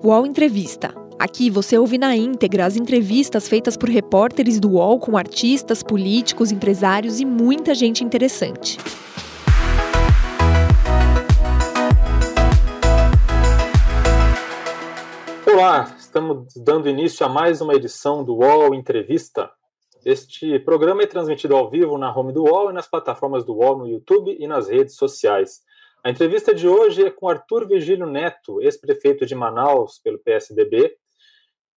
UOL Entrevista. Aqui você ouve na íntegra as entrevistas feitas por repórteres do UOL com artistas, políticos, empresários e muita gente interessante. Olá, estamos dando início a mais uma edição do UOL Entrevista. Este programa é transmitido ao vivo na home do UOL e nas plataformas do UOL no YouTube e nas redes sociais. A entrevista de hoje é com Arthur Virgílio Neto, ex-prefeito de Manaus pelo PSDB.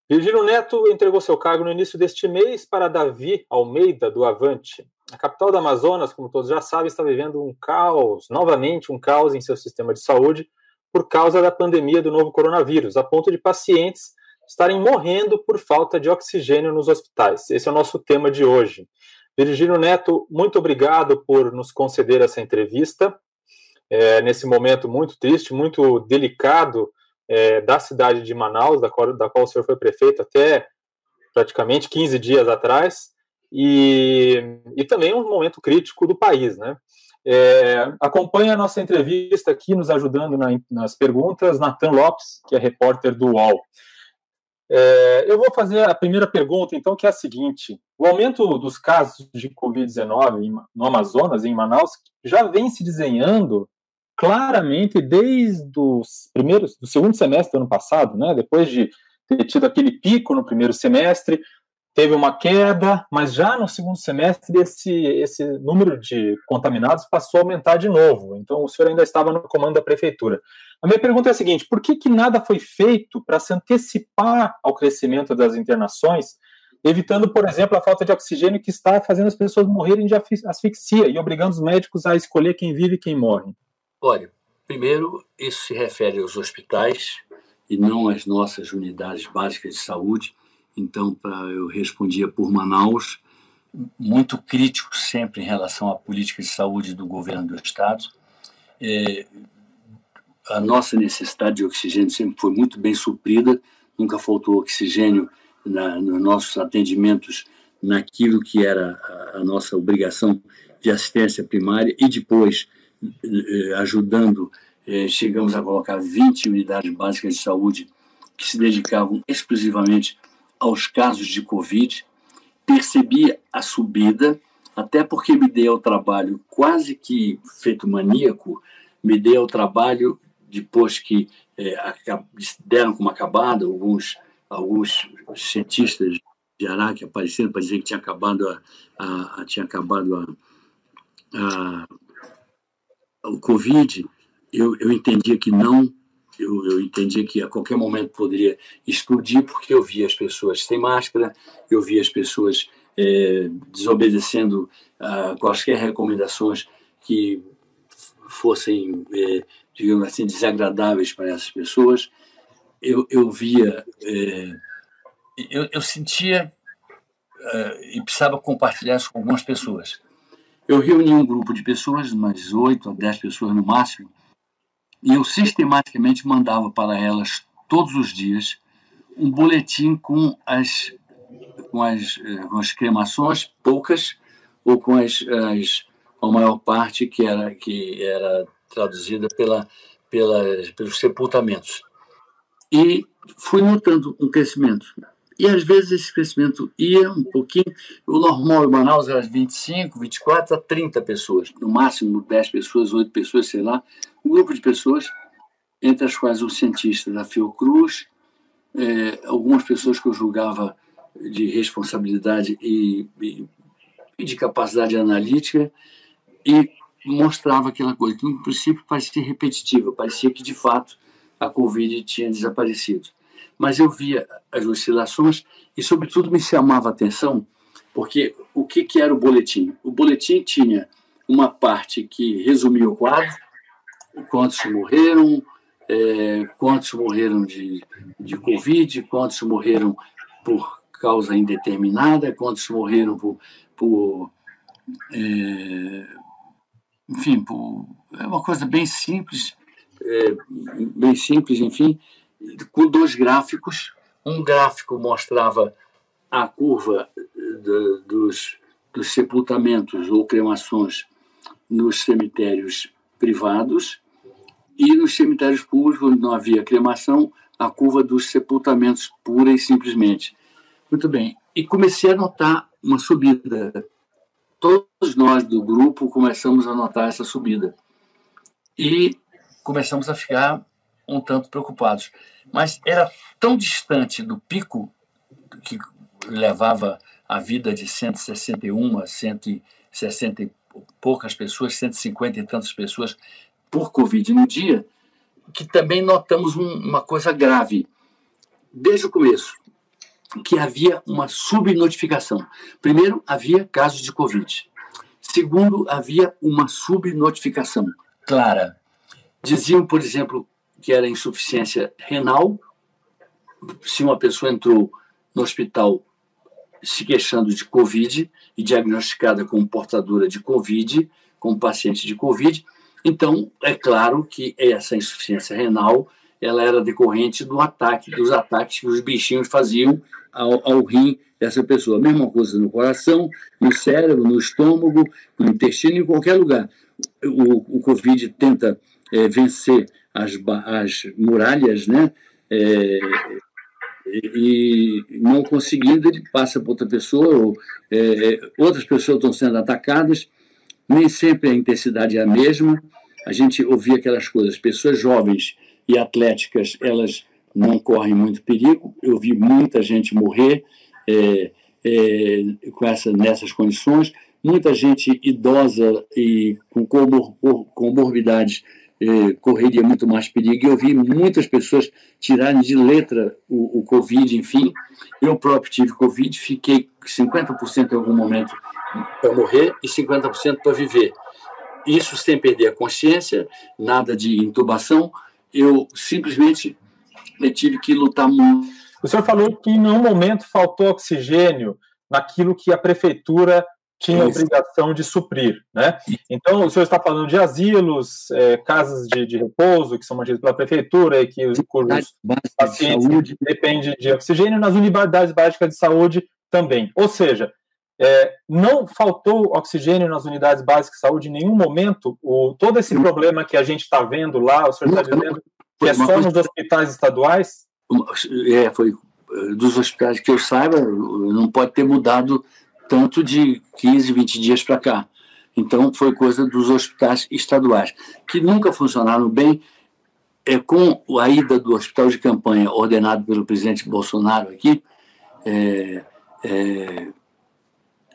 Virgílio Neto entregou seu cargo no início deste mês para Davi Almeida, do Avante. A capital do Amazonas, como todos já sabem, está vivendo um caos, novamente um caos em seu sistema de saúde, por causa da pandemia do novo coronavírus, a ponto de pacientes estarem morrendo por falta de oxigênio nos hospitais. Esse é o nosso tema de hoje. Virgílio Neto, muito obrigado por nos conceder essa entrevista é, nesse momento muito triste, muito delicado é, da cidade de Manaus, da qual, da qual o senhor foi prefeito até praticamente 15 dias atrás, e, e também um momento crítico do país, né? É, acompanha a nossa entrevista aqui, nos ajudando na, nas perguntas, Natan Lopes, que é repórter do UOL. É, eu vou fazer a primeira pergunta, então, que é a seguinte: o aumento dos casos de Covid-19 no Amazonas, em Manaus, já vem se desenhando claramente desde os primeiros, do segundo semestre do ano passado, né? Depois de ter tido aquele pico no primeiro semestre, teve uma queda, mas já no segundo semestre esse, esse número de contaminados passou a aumentar de novo. Então o senhor ainda estava no comando da prefeitura. A minha pergunta é a seguinte: por que, que nada foi feito para se antecipar ao crescimento das internações, evitando, por exemplo, a falta de oxigênio que está fazendo as pessoas morrerem de asfixia e obrigando os médicos a escolher quem vive e quem morre? Olha, primeiro, isso se refere aos hospitais e não às nossas unidades básicas de saúde. Então, pra, eu respondia por Manaus, muito crítico sempre em relação à política de saúde do governo do Estado. É, a nossa necessidade de oxigênio sempre foi muito bem suprida, nunca faltou oxigênio na, nos nossos atendimentos naquilo que era a, a nossa obrigação de assistência primária e depois ajudando, eh, chegamos a colocar 20 unidades básicas de saúde que se dedicavam exclusivamente aos casos de Covid. Percebi a subida, até porque me dei ao trabalho quase que feito maníaco, me dei ao trabalho depois que é, deram como acabado alguns alguns cientistas de Araque apareceram para dizer que tinha acabado a, a, a tinha acabado a, a o Covid, eu, eu entendia que não, eu, eu entendia que a qualquer momento poderia explodir, porque eu via as pessoas sem máscara, eu via as pessoas é, desobedecendo a quaisquer recomendações que fossem, é, digamos assim, desagradáveis para essas pessoas. Eu, eu via, é, eu, eu sentia e precisava compartilhar isso com algumas pessoas eu reuni um grupo de pessoas, umas 8 a 10 pessoas no máximo, e eu sistematicamente mandava para elas, todos os dias, um boletim com as, com as, eh, com as cremações, poucas, ou com as, as a maior parte que era, que era traduzida pela, pela, pelos sepultamentos. E fui notando um crescimento. E às vezes esse crescimento ia um pouquinho. O normal em Manaus era 25, 24 a 30 pessoas, no máximo 10 pessoas, 8 pessoas, sei lá. Um grupo de pessoas, entre as quais um cientista da Fiocruz, é, algumas pessoas que eu julgava de responsabilidade e, e, e de capacidade analítica, e mostrava aquela coisa que, no princípio, parecia repetitiva, parecia que, de fato, a Covid tinha desaparecido mas eu via as oscilações e, sobretudo, me chamava a atenção porque o que, que era o boletim? O boletim tinha uma parte que resumia o quadro, quantos morreram, é, quantos morreram de, de Covid, quantos morreram por causa indeterminada, quantos morreram por, por é, enfim, por, é uma coisa bem simples, é, bem simples, enfim, com dois gráficos. Um gráfico mostrava a curva de, dos, dos sepultamentos ou cremações nos cemitérios privados e nos cemitérios públicos, onde não havia cremação, a curva dos sepultamentos, pura e simplesmente. Muito bem. E comecei a notar uma subida. Todos nós do grupo começamos a notar essa subida. E começamos a ficar um tanto preocupados. Mas era tão distante do pico que levava a vida de 161 a 160 e poucas pessoas, 150 e tantas pessoas por Covid no dia, que também notamos um, uma coisa grave. Desde o começo, que havia uma subnotificação. Primeiro, havia casos de Covid. Segundo, havia uma subnotificação clara. Diziam, por exemplo, que era insuficiência renal. Se uma pessoa entrou no hospital se queixando de Covid e diagnosticada como portadora de Covid, como paciente de Covid, então é claro que essa insuficiência renal ela era decorrente do ataque, dos ataques que os bichinhos faziam ao, ao rim dessa pessoa. Mesma coisa no coração, no cérebro, no estômago, no intestino, em qualquer lugar. O, o Covid tenta é, vencer as, as muralhas, né? É, e não conseguindo, ele passa para outra pessoa, ou, é, outras pessoas estão sendo atacadas, nem sempre a intensidade é a mesma. A gente ouvia aquelas coisas, pessoas jovens e atléticas, elas não correm muito perigo. Eu vi muita gente morrer é, é, com essa, nessas condições, muita gente idosa e com comor, comorbidades é, correria muito mais perigo. Eu vi muitas pessoas tirarem de letra o, o Covid, enfim. Eu próprio tive Covid, fiquei 50% em algum momento para morrer e 50% para viver. Isso sem perder a consciência, nada de intubação. Eu simplesmente tive que lutar muito. O senhor falou que em nenhum momento faltou oxigênio naquilo que a prefeitura tinha a obrigação de suprir, né? Então, o senhor está falando de asilos, é, casas de, de, repouso, que são mantidas pela prefeitura e que os cujos pacientes de dependem de oxigênio, nas unidades básicas de saúde também. Ou seja, é, não faltou oxigênio nas unidades básicas de saúde em nenhum momento. O, todo esse problema que a gente está vendo lá, o senhor está dizendo que é só nos hospitais estaduais? É, foi eh, dos hospitais que eu saiba, não pode ter mudado tanto de 15, 20 dias para cá. Então, foi coisa dos hospitais estaduais, que nunca funcionaram bem. É, com a ida do hospital de campanha ordenado pelo presidente Bolsonaro aqui, é, é,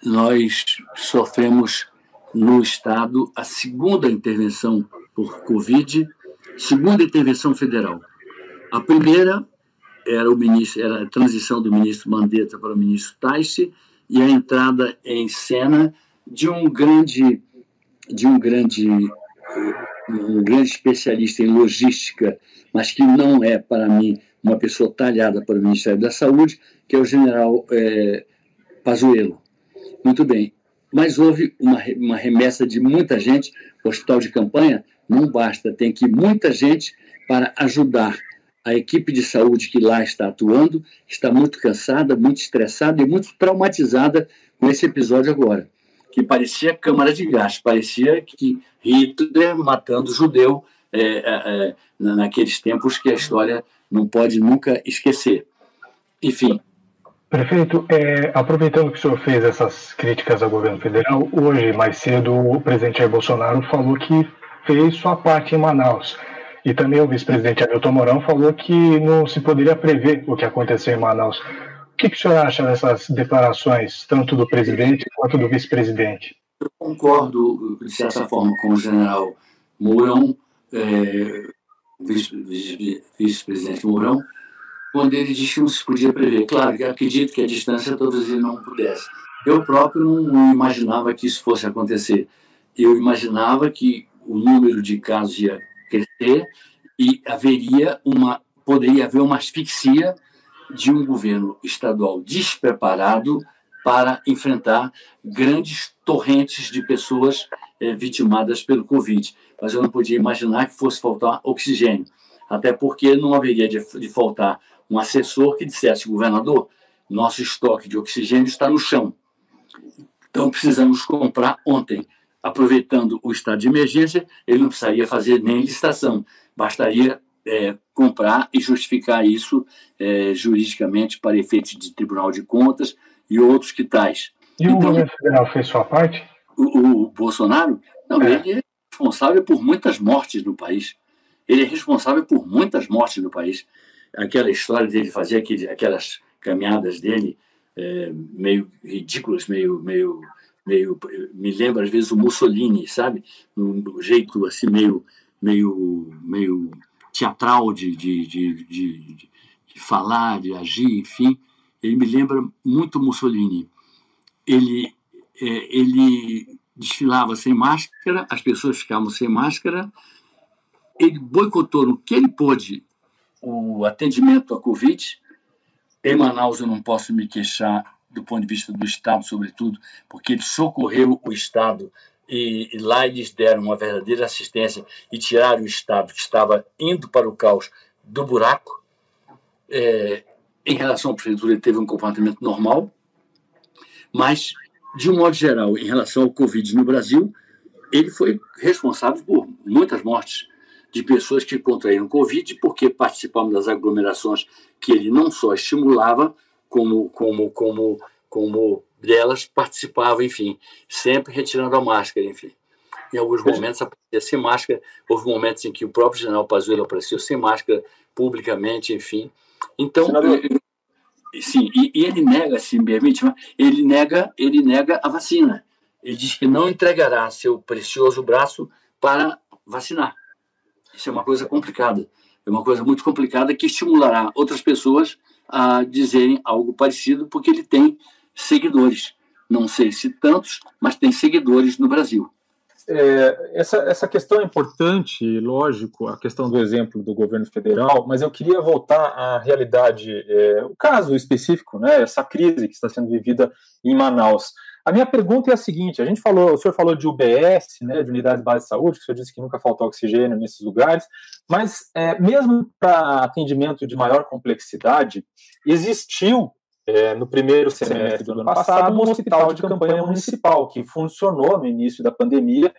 nós sofremos no Estado a segunda intervenção por Covid, segunda intervenção federal. A primeira era, o ministro, era a transição do ministro Mandetta para o ministro Taixe, e a entrada em cena de um grande de um grande um grande especialista em logística, mas que não é para mim uma pessoa talhada para o Ministério da Saúde, que é o General é, Pazuello. Muito bem, mas houve uma, uma remessa de muita gente. O hospital de campanha não basta, tem que muita gente para ajudar a equipe de saúde que lá está atuando está muito cansada, muito estressada e muito traumatizada com esse episódio agora, que parecia câmara de gás, parecia que Hitler matando judeu é, é, é, naqueles tempos que a história não pode nunca esquecer. Enfim. Prefeito, é, aproveitando que o senhor fez essas críticas ao governo federal, hoje, mais cedo, o presidente Jair Bolsonaro falou que fez sua parte em Manaus. E também o vice-presidente Hamilton Mourão falou que não se poderia prever o que aconteceu em Manaus. O que, que o senhor acha dessas declarações, tanto do presidente quanto do vice-presidente? Eu concordo, de certa forma, com o general Mourão, é, vice-presidente Mourão, quando ele disse que não se podia prever. Claro que acredito que a distância talvez ele não pudesse. Eu próprio não imaginava que isso fosse acontecer. Eu imaginava que o número de casos ia crescer e haveria uma poderia haver uma asfixia de um governo estadual despreparado para enfrentar grandes torrentes de pessoas eh, vitimadas pelo Covid. Mas eu não podia imaginar que fosse faltar oxigênio, até porque não haveria de, de faltar um assessor que dissesse, governador, nosso estoque de oxigênio está no chão. Então precisamos comprar ontem aproveitando o estado de emergência, ele não precisaria fazer nem licitação, bastaria é, comprar e justificar isso é, juridicamente para efeitos de Tribunal de Contas e outros que tais. E então, o governo federal fez sua parte? O, o Bolsonaro? Não, é. ele é responsável por muitas mortes no país. Ele é responsável por muitas mortes no país. Aquela história dele fazer aquele, aquelas caminhadas dele é, meio ridículas, meio, meio, meio. Me lembra às vezes o Mussolini, sabe? Um jeito assim meio, meio, meio teatral de, de, de, de, falar, de agir, enfim. Ele me lembra muito Mussolini. Ele, é, ele desfilava sem máscara, as pessoas ficavam sem máscara. Ele boicotou no que ele pôde o atendimento à Covid em Manaus eu não posso me queixar do ponto de vista do Estado, sobretudo, porque ele socorreu o Estado e, e, lá eles deram uma verdadeira assistência e tiraram o Estado que estava indo para o caos do buraco. É, em relação à prefeitura, ele teve um comportamento normal, mas, de um modo geral, em relação ao Covid no Brasil, ele foi responsável por muitas mortes de pessoas que contraíram Covid porque participavam das aglomerações que ele não só estimulava, como, como, como, como delas participava, enfim, sempre retirando a máscara, enfim. Em alguns momentos aparecia sem máscara, houve momentos em que o próprio general Pazuello apareceu sem máscara publicamente, enfim. Então, sim, e, e, ele nega, se me permite, ele nega, ele nega a vacina. Ele diz que não entregará seu precioso braço para vacinar. Isso é uma coisa complicada. É uma coisa muito complicada que estimulará outras pessoas a dizerem algo parecido, porque ele tem seguidores. Não sei se tantos, mas tem seguidores no Brasil. É, essa, essa questão é importante, lógico, a questão do exemplo do governo federal, mas eu queria voltar à realidade, é, o caso específico, né, essa crise que está sendo vivida em Manaus. A minha pergunta é a seguinte: a gente falou, o senhor falou de UBS, né, de unidades básicas de saúde, que o senhor disse que nunca faltou oxigênio nesses lugares, mas é, mesmo para atendimento de maior complexidade, existiu é, no primeiro semestre do ano passado um hospital de campanha municipal que funcionou no início da pandemia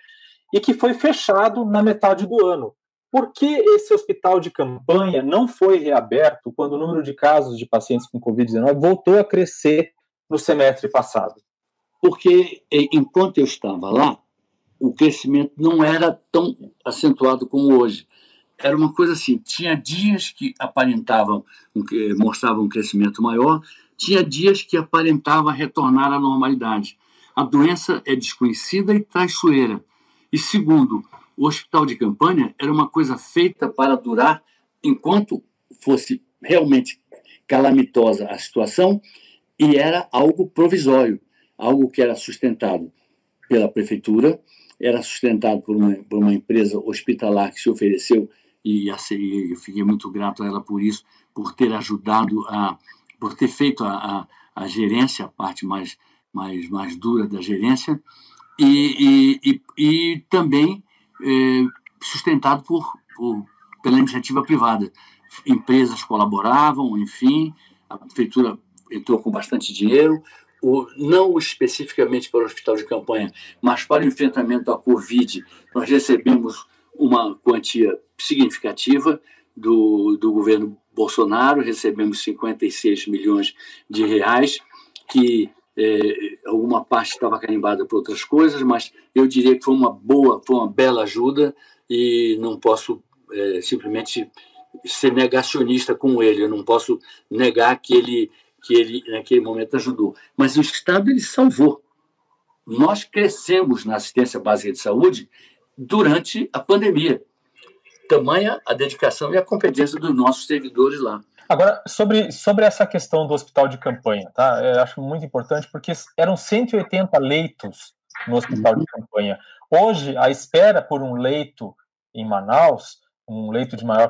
e que foi fechado na metade do ano. Por que esse hospital de campanha não foi reaberto quando o número de casos de pacientes com Covid-19 voltou a crescer no semestre passado? Porque enquanto eu estava lá, o crescimento não era tão acentuado como hoje. Era uma coisa assim, tinha dias que aparentavam, mostravam um crescimento maior, tinha dias que aparentava retornar à normalidade. A doença é desconhecida e traiçoeira. E segundo, o hospital de campanha era uma coisa feita para durar enquanto fosse realmente calamitosa a situação e era algo provisório algo que era sustentado pela prefeitura, era sustentado por uma, por uma empresa hospitalar que se ofereceu e eu fiquei muito grato a ela por isso, por ter ajudado a, por ter feito a, a, a gerência, a parte mais, mais, mais dura da gerência, e, e, e, e também é, sustentado por, por, pela iniciativa privada. Empresas colaboravam, enfim, a prefeitura entrou com bastante dinheiro, o, não especificamente para o hospital de campanha, mas para o enfrentamento à Covid, nós recebemos uma quantia significativa do, do governo Bolsonaro, recebemos 56 milhões de reais, que é, alguma parte estava carimbada por outras coisas, mas eu diria que foi uma boa, foi uma bela ajuda e não posso é, simplesmente ser negacionista com ele, eu não posso negar que ele que ele naquele momento ajudou. Mas o Estado ele salvou. Nós crescemos na assistência básica de saúde durante a pandemia. Tamanha a dedicação e a competência dos nossos servidores lá. Agora, sobre, sobre essa questão do hospital de campanha, tá? Eu acho muito importante porque eram 180 leitos no hospital de campanha. Hoje, a espera por um leito em Manaus, um leito de maior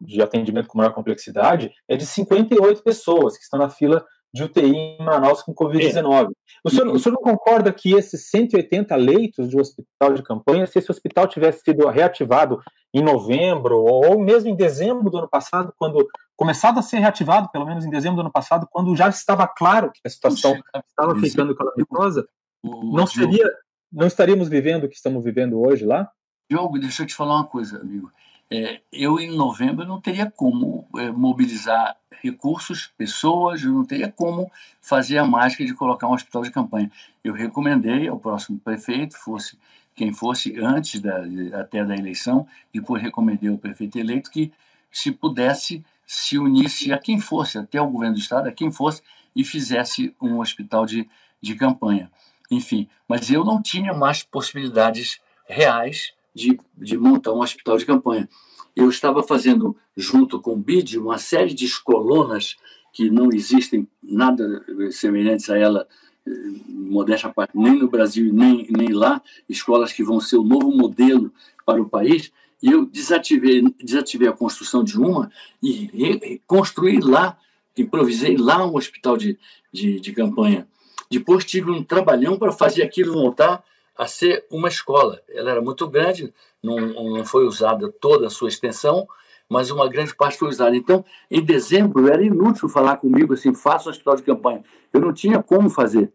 de atendimento com maior complexidade é de 58 pessoas que estão na fila de UTI em Manaus com Covid-19. É. O, senhor, o senhor não concorda que esses 180 leitos de hospital de campanha, se esse hospital tivesse sido reativado em novembro ou mesmo em dezembro do ano passado, quando começado a ser reativado, pelo menos em dezembro do ano passado, quando já estava claro que a situação Puxa, estava ficando calamitosa, não seria, não estaríamos vivendo o que estamos vivendo hoje lá? Diogo, deixa eu te falar uma coisa, amigo é, eu em novembro não teria como é, mobilizar recursos, pessoas, eu não teria como fazer a mágica de colocar um hospital de campanha. Eu recomendei ao próximo prefeito, fosse quem fosse antes da, até da eleição, depois recomendei ao prefeito eleito que se pudesse se unisse a quem fosse, até o governo do estado, a quem fosse, e fizesse um hospital de, de campanha. Enfim, mas eu não tinha mais possibilidades reais de, de montar um hospital de campanha. Eu estava fazendo, junto com o BID, uma série de escolonas que não existem nada semelhantes a ela, eh, modéstia parte, nem no Brasil nem, nem lá, escolas que vão ser o novo modelo para o país, e eu desativei, desativei a construção de uma e construí lá, improvisei lá um hospital de, de, de campanha. Depois tive um trabalhão para fazer aquilo voltar a ser uma escola. Ela era muito grande, não, não foi usada toda a sua extensão, mas uma grande parte foi usada. Então, em dezembro, era inútil falar comigo assim, faça um hospital de campanha. Eu não tinha como fazer.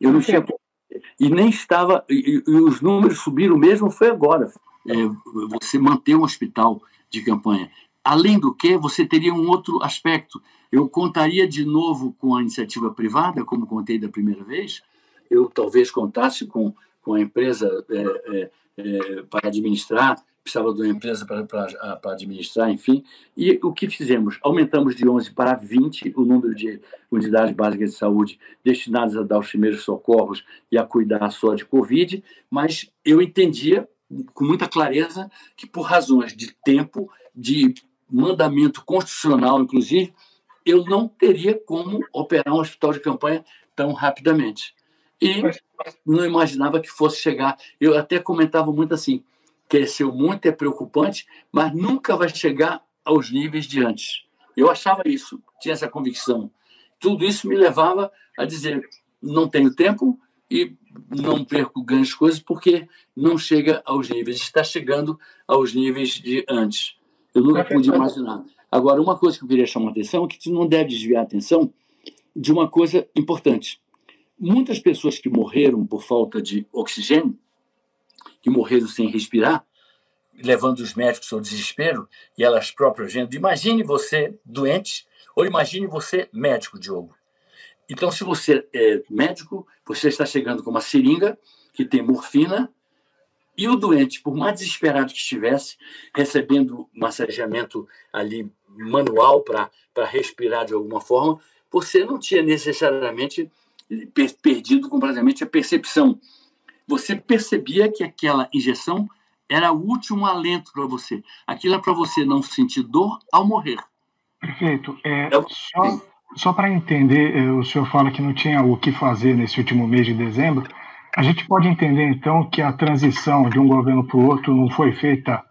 Eu não tinha. E nem estava. E, e os números subiram mesmo, foi agora é, você manter um hospital de campanha. Além do que, você teria um outro aspecto. Eu contaria de novo com a iniciativa privada, como contei da primeira vez. Eu talvez contasse com, com a empresa é, é, é para administrar, precisava de uma empresa para, para, para, administrar, enfim. E o que fizemos? Aumentamos de 11 para 20 o número de unidades básicas de saúde destinadas a dar os primeiros socorros e a cuidar só de Covid, mas eu entendia com muita clareza que, por razões de tempo, de mandamento constitucional, inclusive, eu não teria como operar um hospital de campanha tão rapidamente. E não imaginava que fosse chegar. Eu até comentava muito assim: cresceu muito, é preocupante, mas nunca vai chegar aos níveis de antes. Eu achava isso, tinha essa convicção. Tudo isso me levava a dizer: não tenho tempo, e não perco grandes coisas porque não chega aos níveis, está chegando aos níveis de antes. Eu nunca pude imaginar. Agora, uma coisa que eu queria chamar a atenção é que você não deve desviar a atenção de uma coisa importante. Muitas pessoas que morreram por falta de oxigênio, que morreram sem respirar, levando os médicos ao desespero e elas próprias vendo. Imagine você doente, ou imagine você médico, Diogo. Então, se você é médico, você está chegando com uma seringa que tem morfina e o doente, por mais desesperado que estivesse, recebendo massageamento ali manual para respirar de alguma forma, você não tinha necessariamente perdido completamente a percepção. Você percebia que aquela injeção era o último alento para você. Aquilo é para você não sentir dor ao morrer. Perfeito. É, é só só para entender, eh, o senhor fala que não tinha o que fazer nesse último mês de dezembro. A gente pode entender, então, que a transição de um governo para o outro não foi feita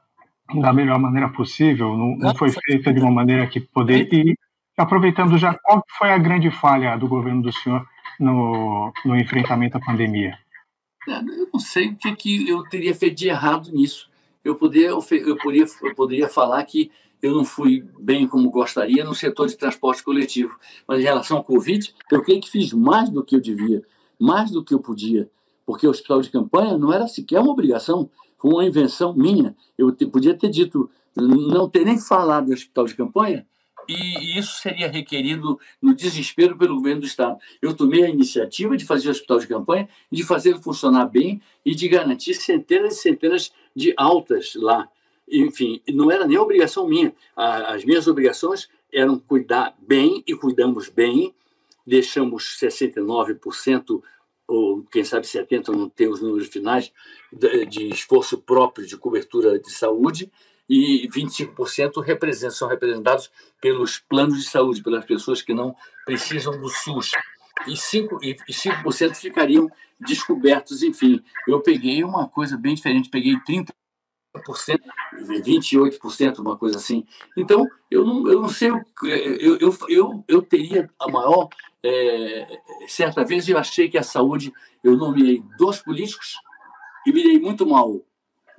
da melhor maneira possível, não, não foi feita de uma maneira que poder. E aproveitando já, qual foi a grande falha do governo do senhor no, no enfrentamento à pandemia? É, eu não sei o que, que eu teria feito de errado nisso. Eu poderia, eu poderia, eu poderia falar que eu não fui bem como gostaria no setor de transporte coletivo. Mas em relação ao Covid, eu creio que fiz mais do que eu devia, mais do que eu podia, porque o hospital de campanha não era sequer uma obrigação, foi uma invenção minha. Eu te, podia ter dito, não ter nem falado do hospital de campanha, e isso seria requerido no desespero pelo governo do Estado. Eu tomei a iniciativa de fazer o hospital de campanha, de fazer ele funcionar bem e de garantir centenas e centenas de altas lá enfim, não era nem obrigação minha. As minhas obrigações eram cuidar bem e cuidamos bem. Deixamos 69% ou quem sabe 70 não tem os números finais de esforço próprio de cobertura de saúde e 25% representam, são representados pelos planos de saúde, pelas pessoas que não precisam do SUS. E 5%, e 5 ficariam descobertos, enfim. Eu peguei uma coisa bem diferente, peguei 30 28%, uma coisa assim. Então, eu não, eu não sei, eu, eu, eu, eu teria a maior. É, certa vez eu achei que a saúde, eu nomeei dois políticos e me dei muito mal.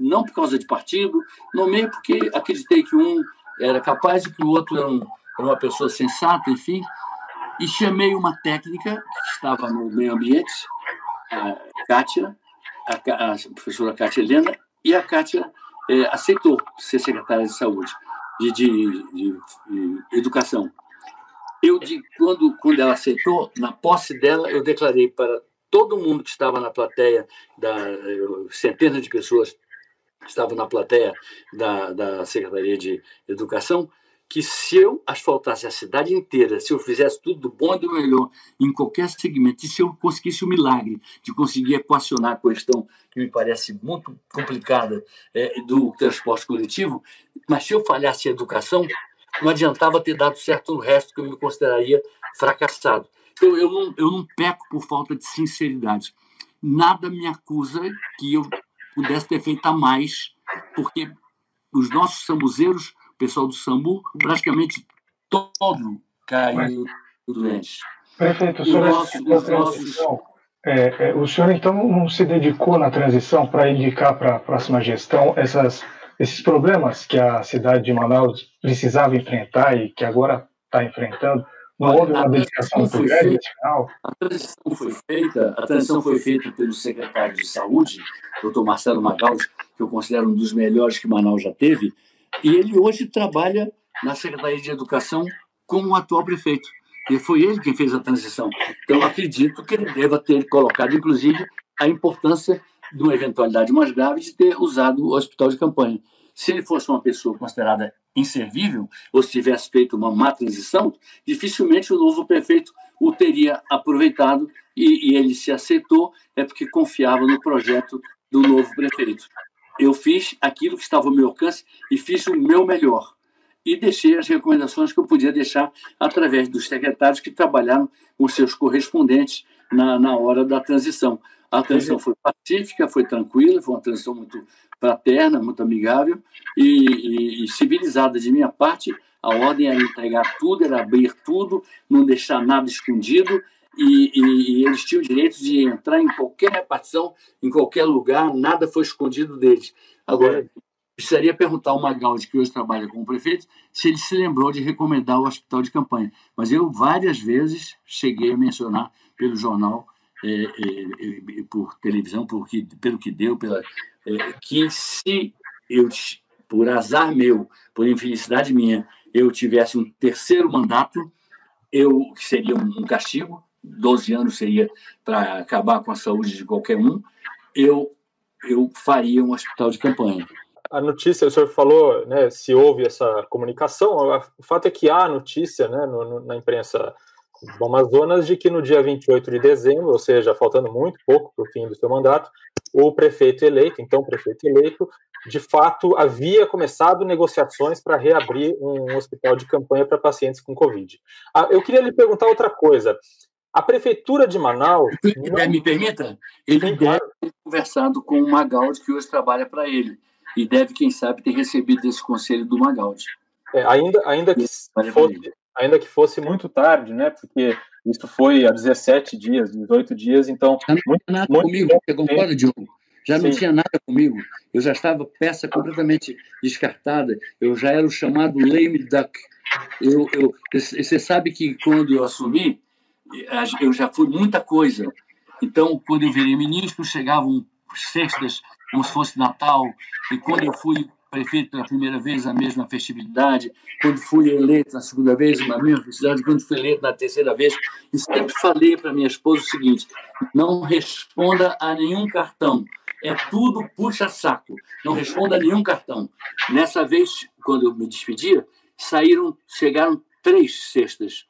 Não por causa de partido, nomeei porque acreditei que um era capaz e que o outro era, um, era uma pessoa sensata, enfim. E chamei uma técnica que estava no meio ambiente, a Kátia, a, a professora Kátia Helena, e a Kátia é, aceitou ser secretária de saúde, de, de, de, de educação. Eu, de, quando, quando ela aceitou, na posse dela, eu declarei para todo mundo que estava na plateia, da, centenas de pessoas que estavam na plateia da, da Secretaria de Educação, que se eu asfaltasse a cidade inteira, se eu fizesse tudo do bom e do melhor em qualquer segmento, e se eu conseguisse o milagre de conseguir equacionar a questão que me parece muito complicada é, do transporte coletivo, mas se eu falhasse a educação, não adiantava ter dado certo no resto que eu me consideraria fracassado. Então eu não, eu não peco por falta de sinceridade. Nada me acusa que eu pudesse ter feito a mais, porque os nossos samuzeiros pessoal do SAMU, praticamente todo caiu doente. Prefeito, o senhor, nosso, nossos... é, é, o senhor então não se dedicou na transição para indicar para a próxima gestão essas, esses problemas que a cidade de Manaus precisava enfrentar e que agora está enfrentando? Não houve uma dedicação muito grande final? A transição foi feita, a transição foi feita pelo secretário de Saúde, doutor Marcelo Magaldi, que eu considero um dos melhores que Manaus já teve, e ele hoje trabalha na Secretaria de Educação como o atual prefeito. E foi ele quem fez a transição. Então, acredito que ele deva ter colocado, inclusive, a importância de uma eventualidade mais grave de ter usado o hospital de campanha. Se ele fosse uma pessoa considerada inservível, ou se tivesse feito uma má transição, dificilmente o novo prefeito o teria aproveitado e, e ele se aceitou, é porque confiava no projeto do novo prefeito eu fiz aquilo que estava ao meu alcance e fiz o meu melhor. E deixei as recomendações que eu podia deixar através dos secretários que trabalharam com seus correspondentes na, na hora da transição. A transição foi pacífica, foi tranquila, foi uma transição muito fraterna, muito amigável e, e, e civilizada de minha parte. A ordem era entregar tudo, era abrir tudo, não deixar nada escondido e, e, e, eles tinham o direito de entrar em qualquer repartição, em qualquer lugar, nada foi escondido deles. Agora, precisaria perguntar ao Magaldi, que hoje trabalha como prefeito, se ele se lembrou de recomendar o hospital de campanha. Mas eu, várias vezes, cheguei a mencionar pelo jornal, é, é, por televisão, por que, pelo que deu, pela, é, que se eu, por azar meu, por infelicidade minha, eu tivesse um terceiro mandato, eu seria um castigo, 12 anos seria para acabar com a saúde de qualquer um, eu, eu faria um hospital de campanha. A notícia, o senhor falou, né, se houve essa comunicação, o fato é que há notícia né, no, na imprensa do Amazonas de que no dia 28 de dezembro, ou seja, faltando muito pouco para o fim do seu mandato, o prefeito eleito, então prefeito eleito, de fato havia começado negociações para reabrir um hospital de campanha para pacientes com Covid. Ah, eu queria lhe perguntar outra coisa. A prefeitura de Manaus. Não... Me permita? Ele Sim, deve ter conversado com o Magaldi, que hoje trabalha para ele. E deve, quem sabe, ter recebido esse conselho do Magaldi. É, ainda, ainda, que fosse, ainda que fosse muito tarde, né? Porque isso foi há 17 dias, 18 dias, então. Já não muito, tinha nada muito comigo, você concorda, Diogo? Já Sim. não tinha nada comigo. Eu já estava peça completamente descartada. Eu já era o chamado lame duck. Eu, eu, você sabe que quando eu assumi, eu já fui muita coisa. Então, quando eu virei ministro, chegavam sextas como se fosse Natal, e quando eu fui prefeito pela primeira vez, a mesma festividade, quando fui eleito na segunda vez, a mesma festividade, quando fui eleito na terceira vez, e sempre falei para minha esposa o seguinte: não responda a nenhum cartão, é tudo puxa-saco, não responda a nenhum cartão. Nessa vez, quando eu me despedia, saíram, chegaram três cestas.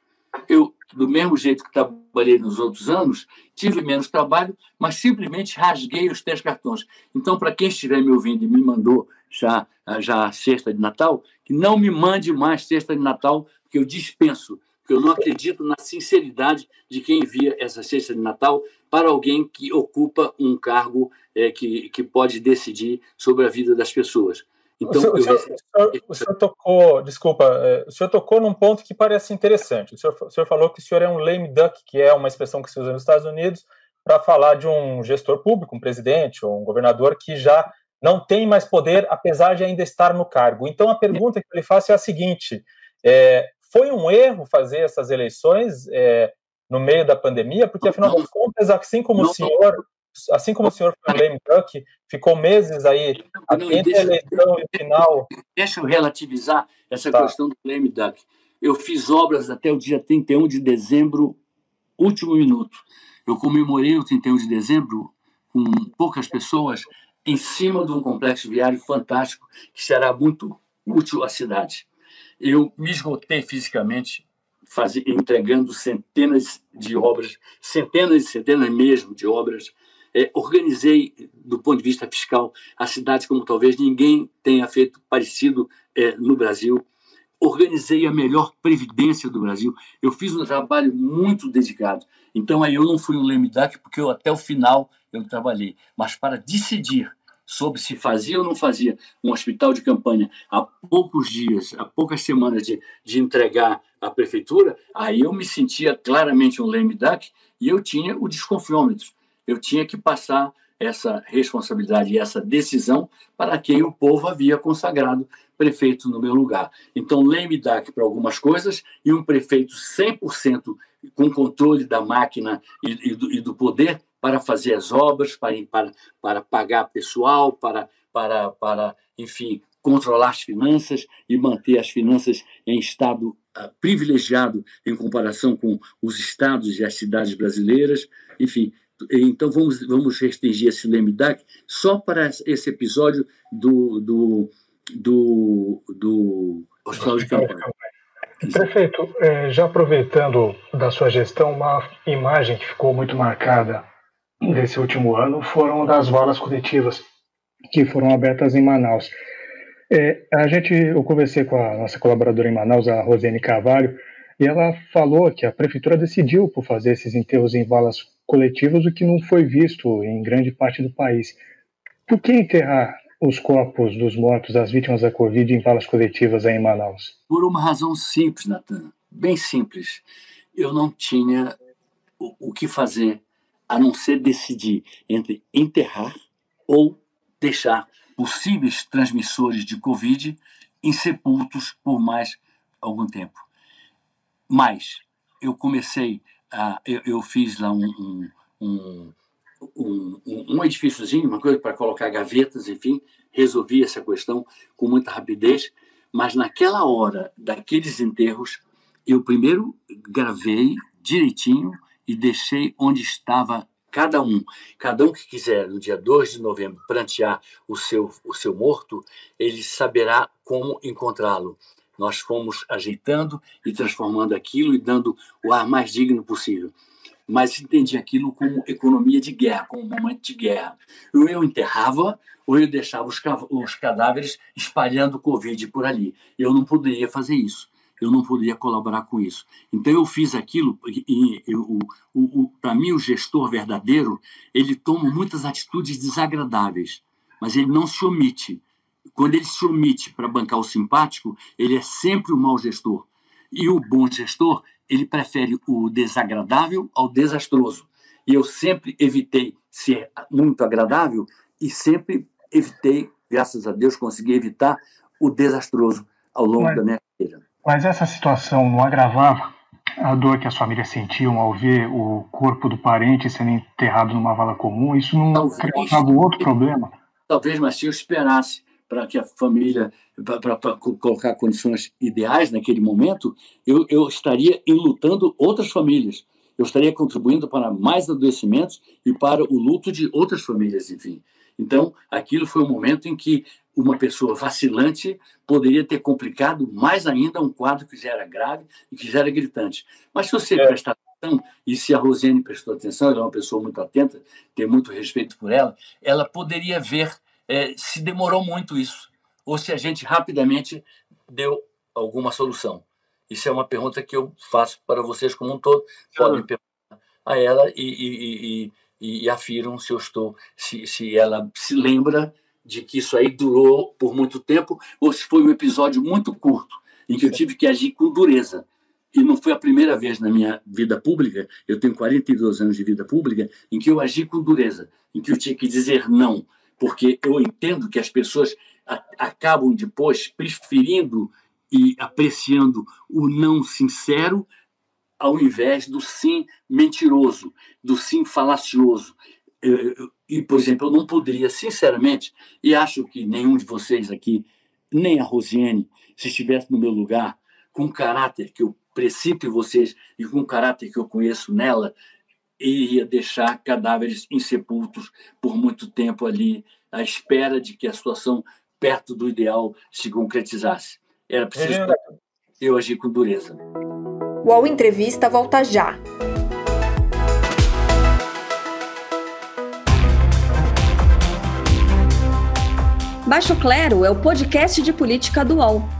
Eu do mesmo jeito que trabalhei nos outros anos, tive menos trabalho, mas simplesmente rasguei os três cartões. Então, para quem estiver me ouvindo e me mandou já, já a cesta de Natal, que não me mande mais cesta de Natal, porque eu dispenso, porque eu não acredito na sinceridade de quem envia essa cesta de Natal para alguém que ocupa um cargo é, que, que pode decidir sobre a vida das pessoas. Então, o, senhor, o, senhor, o, senhor, tocou, desculpa, é, o senhor tocou num ponto que parece interessante. O senhor, o senhor, falou que o senhor é um lame duck, que é uma expressão que se usa nos Estados Unidos para falar de um gestor público, um presidente ou um governador que já não tem mais poder, apesar de ainda estar no cargo. Então, a pergunta que eu lhe faço é a seguinte: é, foi um erro fazer essas eleições é, no meio da pandemia? Porque, afinal das contas, assim como o senhor assim como o senhor foi o lame duck, ficou meses aí entre a eleição e o final. Deixa eu relativizar essa tá. questão do lame duck. Eu fiz obras até o dia 31 de dezembro, último minuto. Eu comemorei o 31 de dezembro com poucas pessoas em cima de um complexo viário fantástico que será muito útil à cidade. Eu me esgotei fisicamente entregando centenas de obras, centenas e centenas mesmo de obras. É, organizei, do ponto de vista fiscal, a cidade como talvez ninguém tenha feito parecido é, no Brasil. Organizei a melhor previdência do Brasil. Eu fiz um trabalho muito dedicado. Então, aí eu não fui um lame duck, porque eu, até o final eu trabalhei. Mas para decidir sobre se fazia ou não fazia um hospital de campanha há poucos dias, há poucas semanas de, de entregar à prefeitura, aí eu me sentia claramente um lame duck e eu tinha o desconfiômetro. Eu tinha que passar essa responsabilidade e essa decisão para quem o povo havia consagrado prefeito no meu lugar. Então, lame duck para algumas coisas e um prefeito 100% com controle da máquina e, e, do, e do poder para fazer as obras, para, para, para pagar pessoal, para, para, para, enfim, controlar as finanças e manter as finanças em estado uh, privilegiado em comparação com os estados e as cidades brasileiras. Enfim, então vamos, vamos restringir esse leme só para esse episódio do, do, do, do Hospital de Campanha. Prefeito, é, já aproveitando da sua gestão, uma imagem que ficou muito marcada desse último ano foram das valas coletivas que foram abertas em Manaus. É, a gente, eu conversei com a nossa colaboradora em Manaus, a Rosane Carvalho, e ela falou que a prefeitura decidiu por fazer esses enterros em valas coletivas, o que não foi visto em grande parte do país. Por que enterrar os corpos dos mortos, das vítimas da Covid, em valas coletivas aí em Manaus? Por uma razão simples, Natan, bem simples. Eu não tinha o, o que fazer a não ser decidir entre enterrar ou deixar possíveis transmissores de Covid insepultos por mais algum tempo. Mas eu comecei, a, eu, eu fiz lá um, um, um, um edifíciozinho, uma coisa para colocar gavetas, enfim, resolvi essa questão com muita rapidez, mas naquela hora daqueles enterros, eu primeiro gravei direitinho e deixei onde estava cada um. Cada um que quiser, no dia 2 de novembro, prantear o seu, o seu morto, ele saberá como encontrá-lo. Nós fomos ajeitando e transformando aquilo e dando o ar mais digno possível. Mas entendi aquilo como economia de guerra, como momento de guerra. Ou eu enterrava, ou eu deixava os, os cadáveres espalhando Covid por ali. Eu não poderia fazer isso eu não poderia colaborar com isso. Então eu fiz aquilo para mim o gestor verdadeiro ele toma muitas atitudes desagradáveis, mas ele não se omite. Quando ele se omite para bancar o simpático, ele é sempre o mau gestor. E o bom gestor ele prefere o desagradável ao desastroso. E eu sempre evitei ser muito agradável e sempre evitei, graças a Deus, consegui evitar o desastroso ao longo mas, da minha carreira. Mas essa situação não agravava a dor que as famílias sentiam ao ver o corpo do parente sendo enterrado numa vala comum? Isso não talvez, criava outro problema? Talvez, mas se eu esperasse para que a família, para colocar condições ideais naquele momento, eu, eu estaria enlutando outras famílias. Eu estaria contribuindo para mais adoecimentos e para o luto de outras famílias, enfim. Então, aquilo foi um momento em que uma pessoa vacilante poderia ter complicado mais ainda um quadro que já era grave e que já era gritante. Mas se você é. prestar atenção, e se a Rosane prestou atenção, ela é uma pessoa muito atenta, tem muito respeito por ela, ela poderia ver é, se demorou muito isso, ou se a gente rapidamente deu alguma solução. Isso é uma pergunta que eu faço para vocês como um todo. Podem perguntar a ela e, e, e, e, afiram se eu estou, se, se ela se lembra de que isso aí durou por muito tempo ou se foi um episódio muito curto em que eu tive que agir com dureza. E não foi a primeira vez na minha vida pública, eu tenho 42 anos de vida pública, em que eu agi com dureza, em que eu tinha que dizer não, porque eu entendo que as pessoas acabam depois preferindo e apreciando o não sincero ao invés do sim mentiroso, do sim falacioso. e, por exemplo, eu não poderia, sinceramente, e acho que nenhum de vocês aqui, nem a Rosiane, se estivesse no meu lugar, com o caráter que eu precipito em vocês e com o caráter que eu conheço nela, iria deixar cadáveres insepultos por muito tempo ali, à espera de que a situação perto do ideal se concretizasse. Era preciso eu agir com dureza. O All Entrevista volta já. Baixo Clero é o podcast de política do UOL.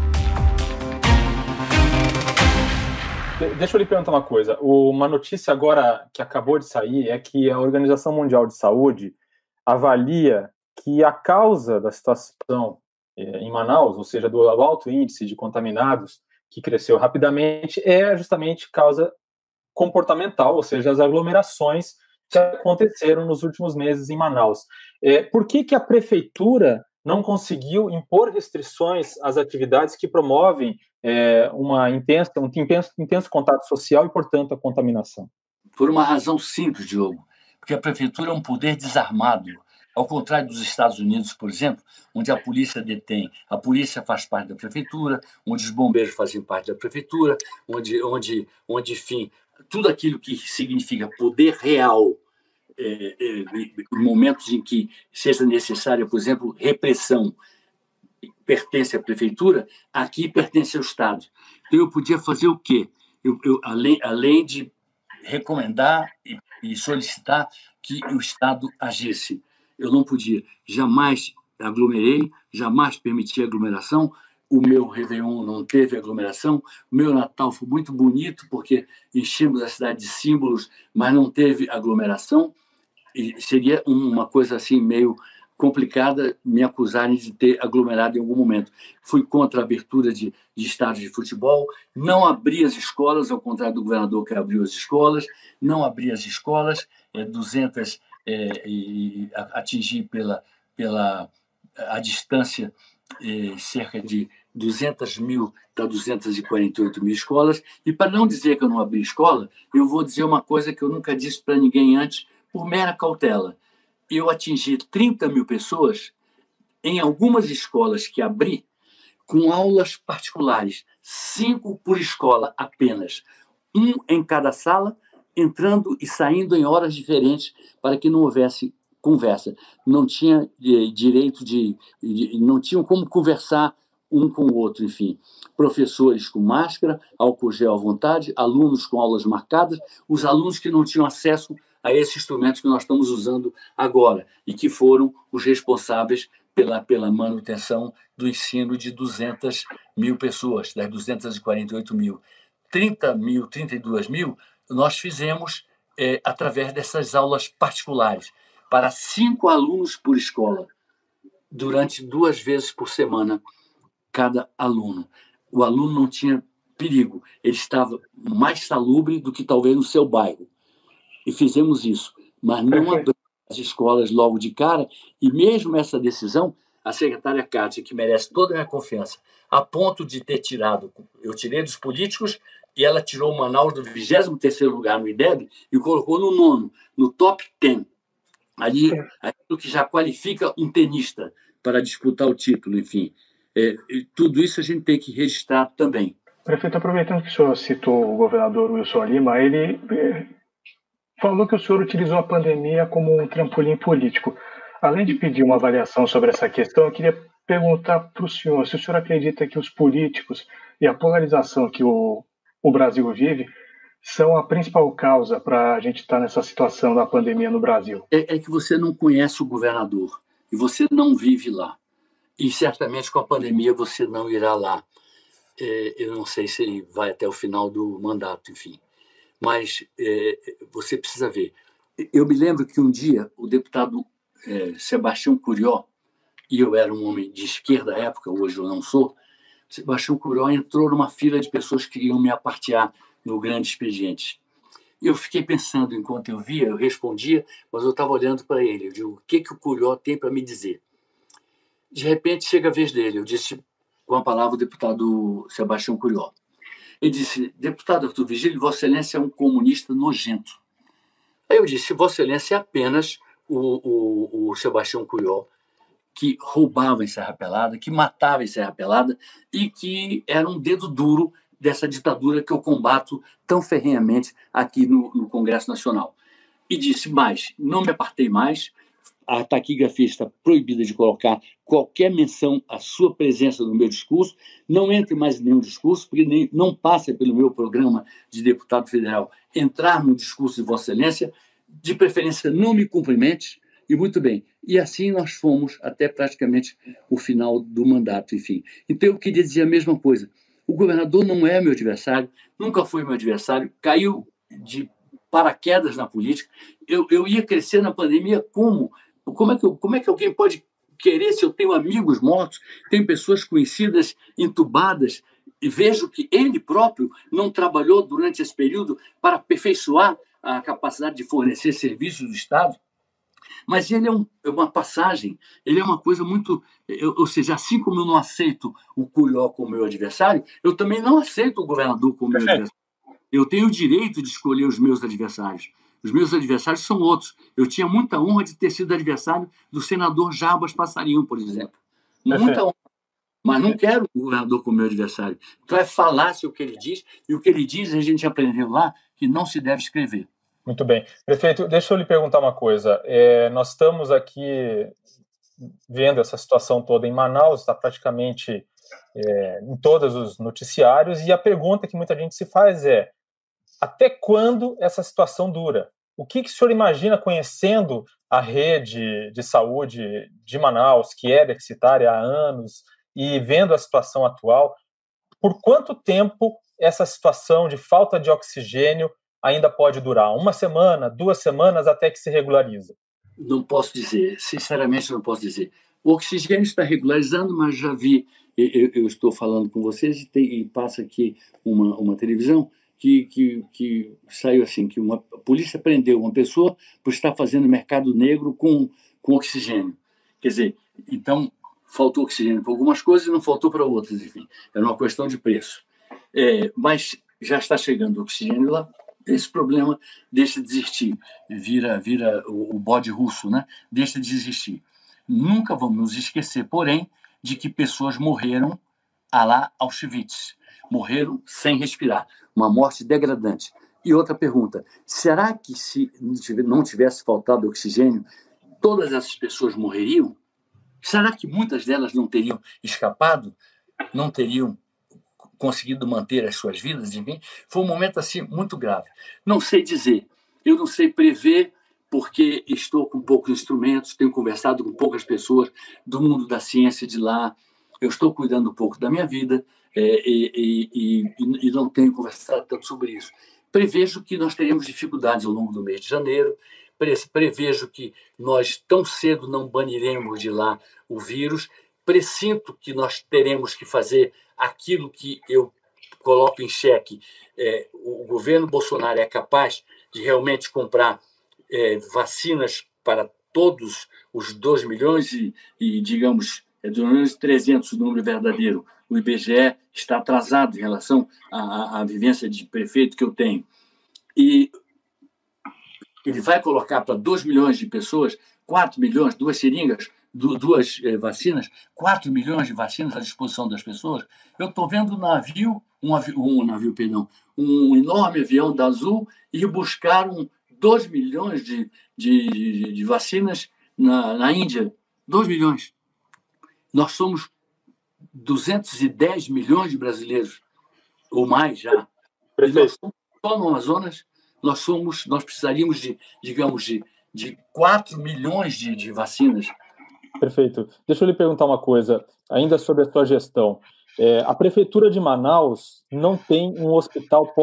Deixa eu lhe perguntar uma coisa. Uma notícia agora que acabou de sair é que a Organização Mundial de Saúde avalia que a causa da situação é, em Manaus, ou seja, do alto índice de contaminados que cresceu rapidamente, é justamente causa comportamental, ou seja, as aglomerações que aconteceram nos últimos meses em Manaus. É, por que, que a prefeitura não conseguiu impor restrições às atividades que promovem é, uma intensa, um intenso, intenso contato social e, portanto, a contaminação? Por uma razão simples, Diogo, porque a prefeitura é um poder desarmado. Ao contrário dos Estados Unidos, por exemplo, onde a polícia detém, a polícia faz parte da prefeitura, onde os bombeiros fazem parte da prefeitura, onde, onde, onde enfim, tudo aquilo que significa poder real é, é, momentos em que seja necessária, por exemplo, repressão, pertence à prefeitura, aqui pertence ao Estado. Então, eu podia fazer o quê? Eu, eu além, além de recomendar e, e solicitar que o Estado agisse. Eu não podia, jamais aglomerei, jamais permiti aglomeração. O meu Réveillon não teve aglomeração. O meu Natal foi muito bonito, porque enchemos a cidade de símbolos, mas não teve aglomeração. Seria uma coisa assim meio complicada me acusarem de ter aglomerado em algum momento. Fui contra a abertura de, de estádios de futebol, não abri as escolas, ao contrário do governador que abriu as escolas, não abri as escolas, é, 200 é, e atingir pela, pela a distância é, cerca de 200 mil para 248 mil escolas. E para não dizer que eu não abri escola, eu vou dizer uma coisa que eu nunca disse para ninguém antes, por mera cautela eu atingi 30 mil pessoas em algumas escolas que abri com aulas particulares, cinco por escola apenas, um em cada sala, entrando e saindo em horas diferentes para que não houvesse conversa. Não tinha eh, direito de, de, não tinham como conversar um com o outro, enfim. Professores com máscara, álcool gel à vontade, alunos com aulas marcadas, os alunos que não tinham acesso a esses instrumentos que nós estamos usando agora e que foram os responsáveis pela, pela manutenção do ensino de 200 mil pessoas, das 248 mil. 30 mil, 32 mil, nós fizemos é, através dessas aulas particulares, para cinco alunos por escola, durante duas vezes por semana, cada aluno. O aluno não tinha perigo, ele estava mais salubre do que talvez no seu bairro e fizemos isso, mas não abrimos as escolas logo de cara, e mesmo essa decisão, a secretária Kátia, que merece toda a minha confiança, a ponto de ter tirado, eu tirei dos políticos e ela tirou o Manaus do 23º lugar no IDEB e colocou no nono, no top 10. Ali, aquilo que já qualifica um tenista para disputar o título, enfim. É, tudo isso a gente tem que registrar também. Prefeito, aproveitando que o senhor citou o governador Wilson Lima, ele falou que o senhor utilizou a pandemia como um trampolim político. Além de pedir uma avaliação sobre essa questão, eu queria perguntar para o senhor se o senhor acredita que os políticos e a polarização que o, o Brasil vive são a principal causa para a gente estar tá nessa situação da pandemia no Brasil. É, é, que você não conhece o governador e você não vive lá. E certamente com a pandemia você não irá lá. É, eu não sei se ele vai até o final do mandato, enfim mas é, você precisa ver. Eu me lembro que um dia o deputado é, Sebastião Curió, e eu era um homem de esquerda à época, hoje eu não sou, Sebastião Curió entrou numa fila de pessoas que iam me apartear no grande expediente. Eu fiquei pensando enquanto eu via, eu respondia, mas eu estava olhando para ele. Eu digo, o que, que o Curió tem para me dizer? De repente chega a vez dele. Eu disse com a palavra o deputado Sebastião Curió. Ele disse, deputado Arthur Vigílio, Vossa Excelência é um comunista nojento. Aí eu disse, Vossa Excelência é apenas o, o, o Sebastião Curió, que roubava em Serra Pelada, que matava em Serra Pelada e que era um dedo duro dessa ditadura que eu combato tão ferrenhamente aqui no, no Congresso Nacional. E disse mais: não me apartei mais, a taquigrafia está proibida de colocar qualquer menção à sua presença no meu discurso, não entre mais em nenhum discurso, porque nem, não passa pelo meu programa de deputado federal entrar no discurso de Vossa Excelência, de preferência não me cumprimente, e muito bem. E assim nós fomos até praticamente o final do mandato, enfim. Então eu queria dizer a mesma coisa. O governador não é meu adversário, nunca foi meu adversário, caiu de paraquedas na política. Eu, eu ia crescer na pandemia como? Como é, que, como é que alguém pode querer se eu tenho amigos mortos, tenho pessoas conhecidas entubadas, e vejo que ele próprio não trabalhou durante esse período para aperfeiçoar a capacidade de fornecer serviços do Estado? Mas ele é, um, é, uma passagem, ele é uma coisa muito. Eu, ou seja, assim como eu não aceito o Curió como meu adversário, eu também não aceito o governador como meu adversário. Eu tenho o direito de escolher os meus adversários. Os meus adversários são outros. Eu tinha muita honra de ter sido adversário do senador Jarbas Passarinho, por exemplo. Muita honra. Mas não quero o governador como meu adversário. Então é falácia o que ele diz, e o que ele diz a gente aprendeu lá que não se deve escrever. Muito bem. Prefeito, deixa eu lhe perguntar uma coisa. É, nós estamos aqui vendo essa situação toda em Manaus, está praticamente é, em todos os noticiários, e a pergunta que muita gente se faz é: até quando essa situação dura? O que, que o senhor imagina conhecendo a rede de saúde de Manaus, que é deficitária há anos, e vendo a situação atual? Por quanto tempo essa situação de falta de oxigênio ainda pode durar? Uma semana, duas semanas até que se regulariza? Não posso dizer, sinceramente não posso dizer. O oxigênio está regularizando, mas já vi, eu, eu estou falando com vocês e, tem, e, passa aqui uma, uma televisão que, que, que saiu assim, que uma a polícia prendeu uma pessoa por estar fazendo mercado negro com, com oxigênio. Quer dizer, então faltou oxigênio para algumas coisas e não faltou para outras, enfim. Era uma questão de preço. É, mas já está chegando oxigênio lá esse problema deixa de existir, vira, vira o, o bode russo, né? deixa de existir. Nunca vamos esquecer, porém, de que pessoas morreram a lá Auschwitz, morreram sem respirar, uma morte degradante. E outra pergunta: será que se não tivesse faltado oxigênio, todas essas pessoas morreriam? Será que muitas delas não teriam escapado? Não teriam conseguido manter as suas vidas, enfim, foi um momento assim muito grave. Não sei dizer, eu não sei prever, porque estou com poucos instrumentos, tenho conversado com poucas pessoas do mundo da ciência de lá, eu estou cuidando um pouco da minha vida é, e, e, e, e não tenho conversado tanto sobre isso. Prevejo que nós teremos dificuldades ao longo do mês de janeiro, prevejo que nós tão cedo não baniremos de lá o vírus, presinto que nós teremos que fazer aquilo que eu coloco em xeque. É, o governo Bolsonaro é capaz de realmente comprar é, vacinas para todos os 2 milhões e, e digamos, é 2 milhões e 300 o número verdadeiro. O IBGE está atrasado em relação à, à vivência de prefeito que eu tenho. E ele vai colocar para 2 milhões de pessoas, 4 milhões, duas seringas, duas eh, vacinas, 4 milhões de vacinas à disposição das pessoas. Eu estou vendo um navio, um, avi, um navio, perdão, um enorme avião da Azul ir buscar um, 2 milhões de, de, de, de vacinas na, na Índia. 2 milhões. Nós somos 210 milhões de brasileiros, ou mais já. Nós somos, só no Amazonas, nós somos, nós precisaríamos de, digamos, de, de 4 milhões de, de vacinas Perfeito. Deixa eu lhe perguntar uma coisa, ainda sobre a sua gestão. É, a Prefeitura de Manaus não tem um hospital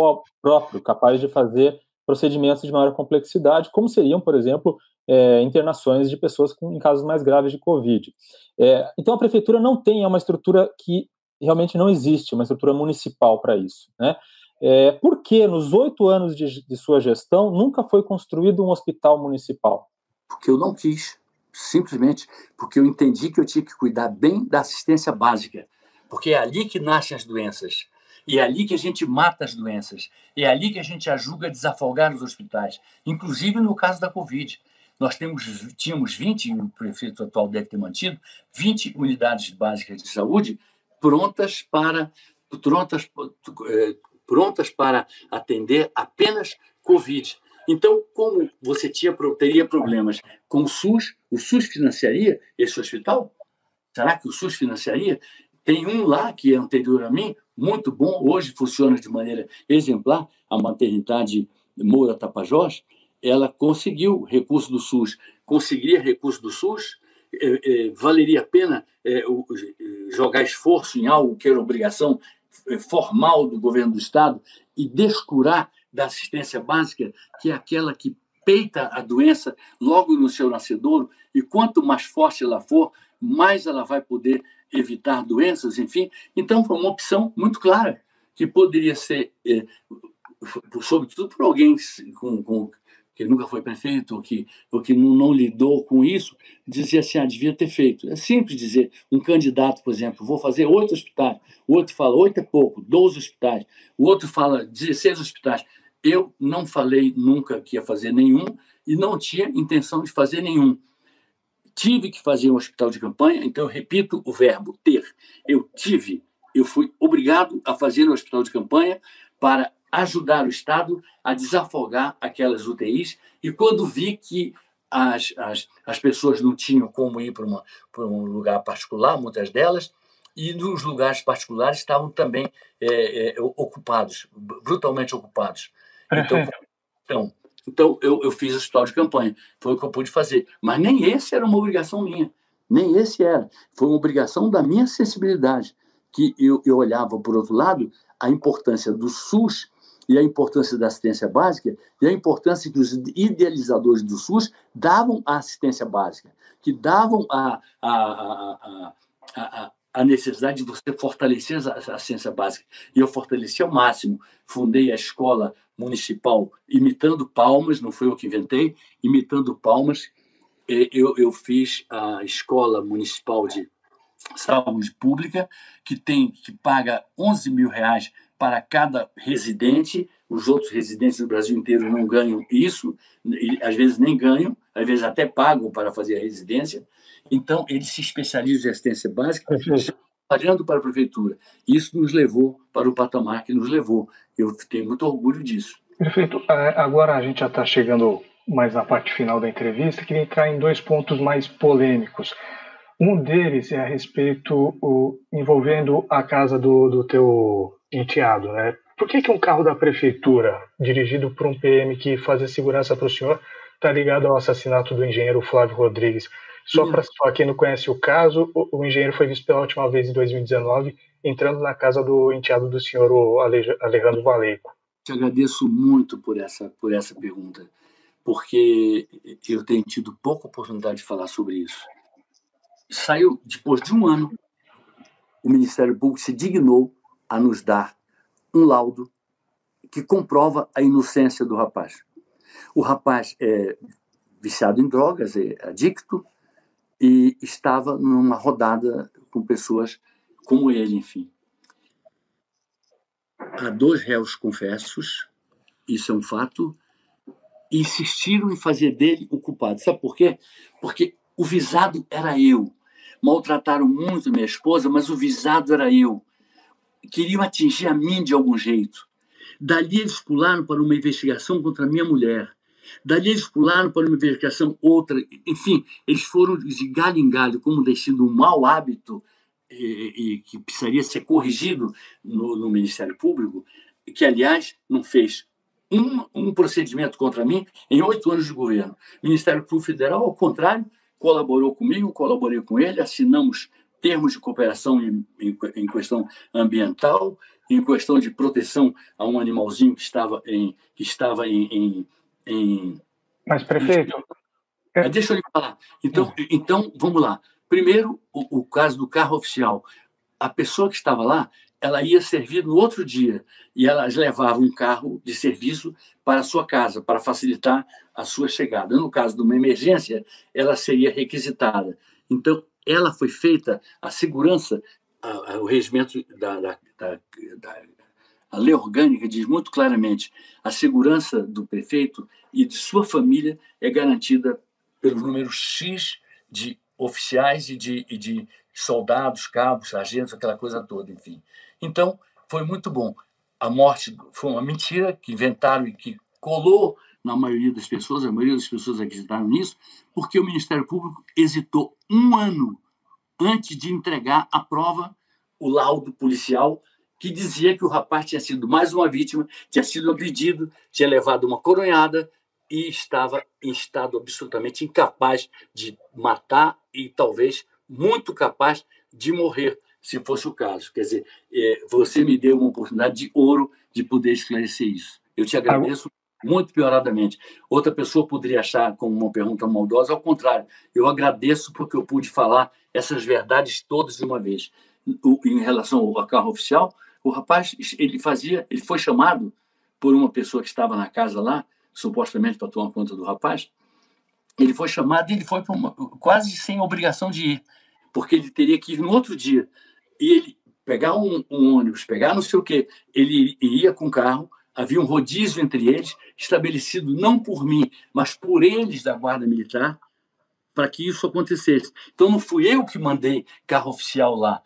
próprio capaz de fazer procedimentos de maior complexidade, como seriam, por exemplo, é, internações de pessoas com, em casos mais graves de Covid. É, então, a Prefeitura não tem uma estrutura que realmente não existe uma estrutura municipal para isso. Né? É, por que nos oito anos de, de sua gestão nunca foi construído um hospital municipal? Porque eu não quis, simplesmente porque eu entendi que eu tinha que cuidar bem da assistência básica, porque é ali que nascem as doenças. É ali que a gente mata as doenças. É ali que a gente ajuda a desafogar os hospitais, inclusive no caso da Covid. Nós temos, tínhamos 20, o prefeito atual deve ter mantido, 20 unidades básicas de saúde prontas para, prontas, é, prontas para atender apenas Covid. Então, como você tinha, teria problemas com o SUS, o SUS financiaria esse hospital? Será que o SUS financiaria? Tem um lá que é anterior a mim, muito bom, hoje funciona de maneira exemplar, a maternidade Moura Tapajós, ela conseguiu recurso do SUS. Conseguiria recurso do SUS? É, é, valeria a pena é, o, jogar esforço em algo que era obrigação é, formal do governo do Estado e descurar da assistência básica, que é aquela que peita a doença logo no seu nascedouro, e quanto mais forte ela for, mais ela vai poder evitar doenças, enfim. Então, foi uma opção muito clara, que poderia ser, é, sobretudo por alguém com, com, que nunca foi prefeito, ou que, ou que não, não lidou com isso, dizer assim, ah, devia ter feito. É simples dizer, um candidato, por exemplo, vou fazer oito hospitais, o outro fala oito é pouco, doze hospitais, o outro fala 16 hospitais. Eu não falei nunca que ia fazer nenhum e não tinha intenção de fazer nenhum tive que fazer um hospital de campanha, então eu repito o verbo ter. Eu tive, eu fui obrigado a fazer um hospital de campanha para ajudar o Estado a desafogar aquelas UTIs. E quando vi que as, as, as pessoas não tinham como ir para, uma, para um lugar particular, muitas delas, e nos lugares particulares estavam também é, é, ocupados, brutalmente ocupados. Então, então então, eu, eu fiz o hospital de campanha. Foi o que eu pude fazer. Mas nem esse era uma obrigação minha. Nem esse era. Foi uma obrigação da minha sensibilidade. Que eu, eu olhava, por outro lado, a importância do SUS e a importância da assistência básica e a importância que os idealizadores do SUS davam à assistência básica, que davam a, a, a, a, necessidade de você fortalecer a, a ciência básica. E eu fortaleci ao máximo. Fundei a escola municipal imitando palmas, não foi eu que inventei, imitando palmas. Eu, eu fiz a escola municipal de saúde pública, que tem que paga 11 mil reais para cada residente. Os outros residentes do Brasil inteiro não ganham isso, e às vezes nem ganham, às vezes até pagam para fazer a residência. Então, eles se especializam em assistência básica, trabalhando para a prefeitura. Isso nos levou para o patamar que nos levou. Eu tenho muito orgulho disso. Prefeito, é, agora a gente já está chegando mais na parte final da entrevista. Queria entrar em dois pontos mais polêmicos. Um deles é a respeito o, envolvendo a casa do, do teu enteado, né? Por que, que um carro da prefeitura, dirigido por um PM que fazia segurança para o senhor, está ligado ao assassinato do engenheiro Flávio Rodrigues? Só para quem não conhece o caso, o, o, engenheiro foi visto pela última vez em 2019 entrando na casa do enteado do senhor Alejandro Valeico. Te agradeço muito por essa, por essa pergunta, porque eu tenho tido pouca oportunidade de falar sobre isso. Saiu, depois de um ano, o Ministério Público se dignou a nos dar um laudo que comprova a inocência do rapaz. O rapaz é viciado em drogas, é adicto, e estava numa rodada com pessoas como ele, enfim. Há dois réus confessos, isso é um fato, e insistiram em fazer dele o culpado. Sabe por quê? Porque o visado era eu. Maltrataram muito minha esposa, mas o visado era eu. Queriam atingir a mim de algum jeito. Dali eles pularam para uma investigação contra minha mulher. Dali eles pularam para uma verificação outra. Enfim, eles foram de galho em galho, como deixando um mau hábito e, e que precisaria ser corrigido no, no, Ministério Público, que, aliás, não fez um, um procedimento contra mim em oito anos de governo. O Ministério Público Federal, ao contrário, colaborou comigo, colaborei com ele, assinamos termos de cooperação em, em, em, questão ambiental, em questão de proteção a um animalzinho que estava em, que estava em, em em. Mas, prefeito. Em... Deixa eu lhe falar. Então, então, vamos lá. Primeiro, o, o caso do carro oficial. a pessoa que estava lá, ela ia servir no outro dia e elas levavam um carro de serviço para a sua casa, para facilitar a sua chegada. No caso de uma emergência, ela seria requisitada. Então, ela foi feita, a segurança, a, a, o regimento da, da, da, da a lei orgânica diz muito claramente a segurança do prefeito e de sua família é garantida pelo número X de oficiais e de, e de soldados, cabos, agentes, aquela coisa toda, enfim. Então, foi muito bom. A morte foi uma mentira que inventaram e que colou na maioria das pessoas, a maioria das pessoas acreditaram nisso, porque o Ministério Público hesitou um ano antes de entregar a prova, o laudo policial, que dizia que o rapaz tinha sido mais uma vítima, tinha sido agredido, tinha levado uma coronhada e estava em estado absolutamente incapaz de matar e talvez muito capaz de morrer, se fosse o caso. Quer dizer, é, você me deu uma oportunidade de ouro de poder esclarecer isso. Eu te agradeço muito pioradamente. Outra pessoa poderia achar como uma pergunta maldosa, ao contrário, eu agradeço porque eu pude falar essas verdades todas de uma vez. Em relação ao carro oficial, o rapaz, ele fazia, ele foi chamado por uma pessoa que estava na casa lá, supostamente para tomar conta do rapaz. Ele foi chamado e ele foi uma, quase sem obrigação de ir, porque ele teria que ir no outro dia. E ele pegar um, um ônibus, pegar não sei o quê, ele ia com o carro, havia um rodízio entre eles, estabelecido não por mim, mas por eles da Guarda Militar, para que isso acontecesse. Então não fui eu que mandei carro oficial lá,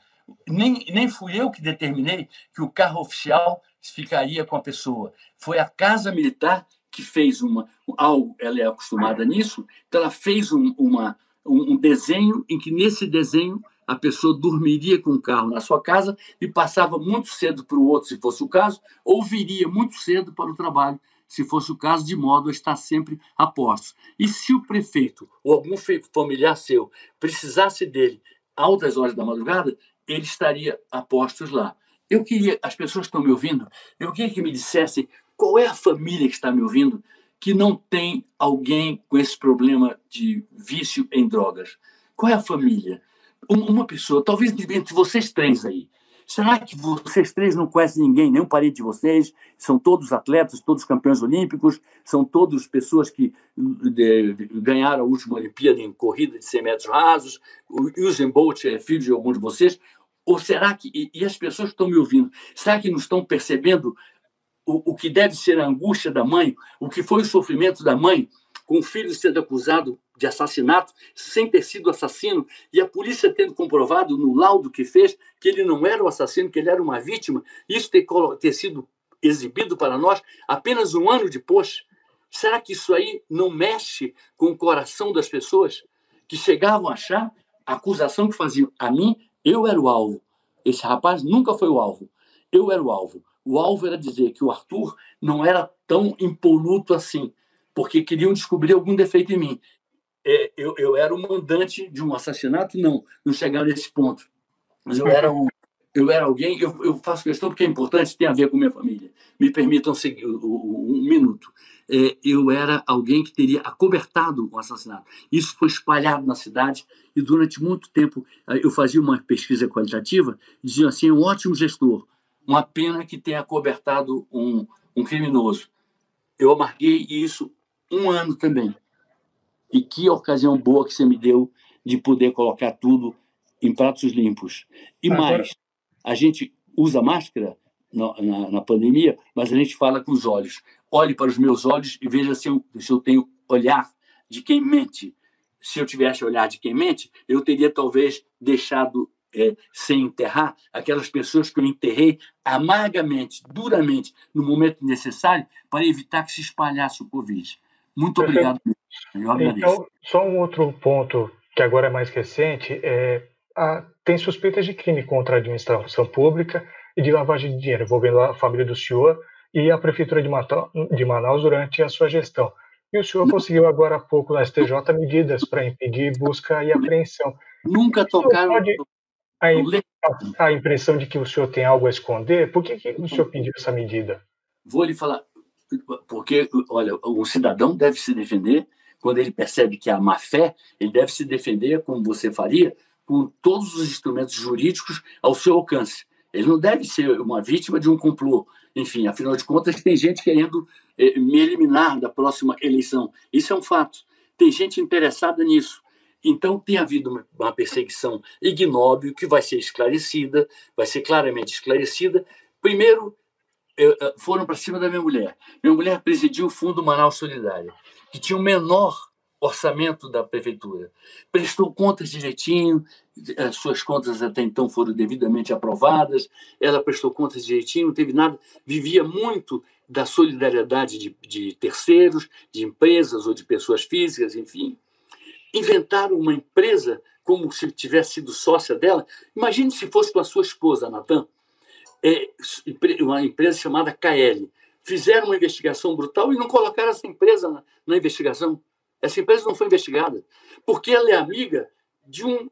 nem, nem fui eu que determinei que o carro oficial ficaria com a pessoa. Foi a Casa Militar que fez uma algo, ela é acostumada nisso, então ela fez um, uma, um, um desenho em que nesse desenho a pessoa dormiria com o carro na sua casa e passava muito cedo para o outro, se fosse o caso, ou viria muito cedo para o trabalho, se fosse o caso, de modo a estar sempre a postos. E se o prefeito ou algum familiar seu precisasse dele altas horas da madrugada, ele estaria a postos lá. Eu queria, as pessoas que estão me ouvindo, eu queria que me dissessem qual é a família que está me ouvindo que não tem alguém com esse problema de vício em drogas. Qual é a família? uma pessoa, talvez entre vocês três aí, será que vocês três não conhecem ninguém, nenhum parente de vocês? São todos atletas, todos campeões olímpicos, são todos pessoas que de, ganharam a última Olimpíada em corrida de 100 metros rasos, o Usain Bolt é filho de algum de vocês? Ou será que, e, e as pessoas que estão me ouvindo, será que não estão percebendo o, o que deve ser a angústia da mãe, o que foi o sofrimento da mãe, com o filho sendo acusado de assassinato sem ter sido assassino e a polícia tendo comprovado no laudo que fez que ele não era o assassino, que ele era uma vítima, isso ter, ter sido exibido para nós apenas um ano depois. Será que isso aí não mexe com o coração das pessoas que chegavam a achar a acusação que faziam a mim? Eu era o alvo. Esse rapaz nunca foi o alvo. Eu era o alvo. O alvo era dizer que o Arthur não era tão impoluto assim, porque queriam descobrir algum defeito em mim é, eu, eu era o mandante de um assassinato? Não, não chegaram nesse ponto. Mas eu era um, eu era alguém, eu, eu, faço questão porque é importante, tem a ver com minha família. Me permitam seguir um, um minuto. É, eu era alguém que teria acobertado um assassinato. Isso foi espalhado na cidade e durante muito tempo eu fazia uma pesquisa qualitativa diziam assim, um ótimo gestor, uma pena que tenha acobertado um, um criminoso. Eu amarguei isso um ano também. E que ocasião boa que você me deu de poder colocar tudo em pratos limpos. E Agora... mais, a gente usa máscara na, na, na, pandemia, mas a gente fala com os olhos. Olhe para os meus olhos e veja se eu, se eu tenho olhar de quem mente. Se eu tivesse olhar de quem mente, eu teria talvez deixado é, sem enterrar aquelas pessoas que eu enterrei amargamente, duramente, no momento necessário, para evitar que se espalhasse o Covid. Muito obrigado. Então, só um outro ponto que agora é mais recente é a, tem suspeitas de crime contra a administração pública e de lavagem de dinheiro envolvendo a família do senhor e a prefeitura de, de Manaus durante a sua gestão. E o senhor conseguiu agora há pouco na STJ medidas para impedir busca e apreensão. Nunca tocaram. Pode, a, a, impressão de que o senhor tem algo a esconder? Por que, que o senhor pediu essa medida? Vou lhe falar. Porque, olha, o cidadão deve se defender quando ele percebe que há má fé, ele deve se defender como você faria com todos os instrumentos jurídicos ao seu alcance. Ele não deve ser uma vítima de um complô. Enfim, afinal de contas, tem gente querendo eh, me eliminar da próxima eleição. Isso é um fato. Tem gente interessada nisso. Então, tem havido uma perseguição ignóbil que vai ser esclarecida, vai ser claramente esclarecida. Primeiro, eh, foram para cima da minha mulher. Minha mulher presidiu o Fundo Manaus Solidário, que tinha o menor orçamento da prefeitura. Prestou contas direitinho, as suas contas até então foram devidamente aprovadas, ela prestou contas direitinho, não teve nada, vivia muito da solidariedade de, de terceiros, de empresas ou de pessoas físicas, enfim. Inventaram uma empresa como se tivesse sido sócia dela. Imagine se fosse com a sua esposa, Natan, uma empresa chamada KL. Fizeram uma investigação brutal e não colocaram essa empresa na, na investigação. Essa empresa não foi investigada, porque ela é amiga de um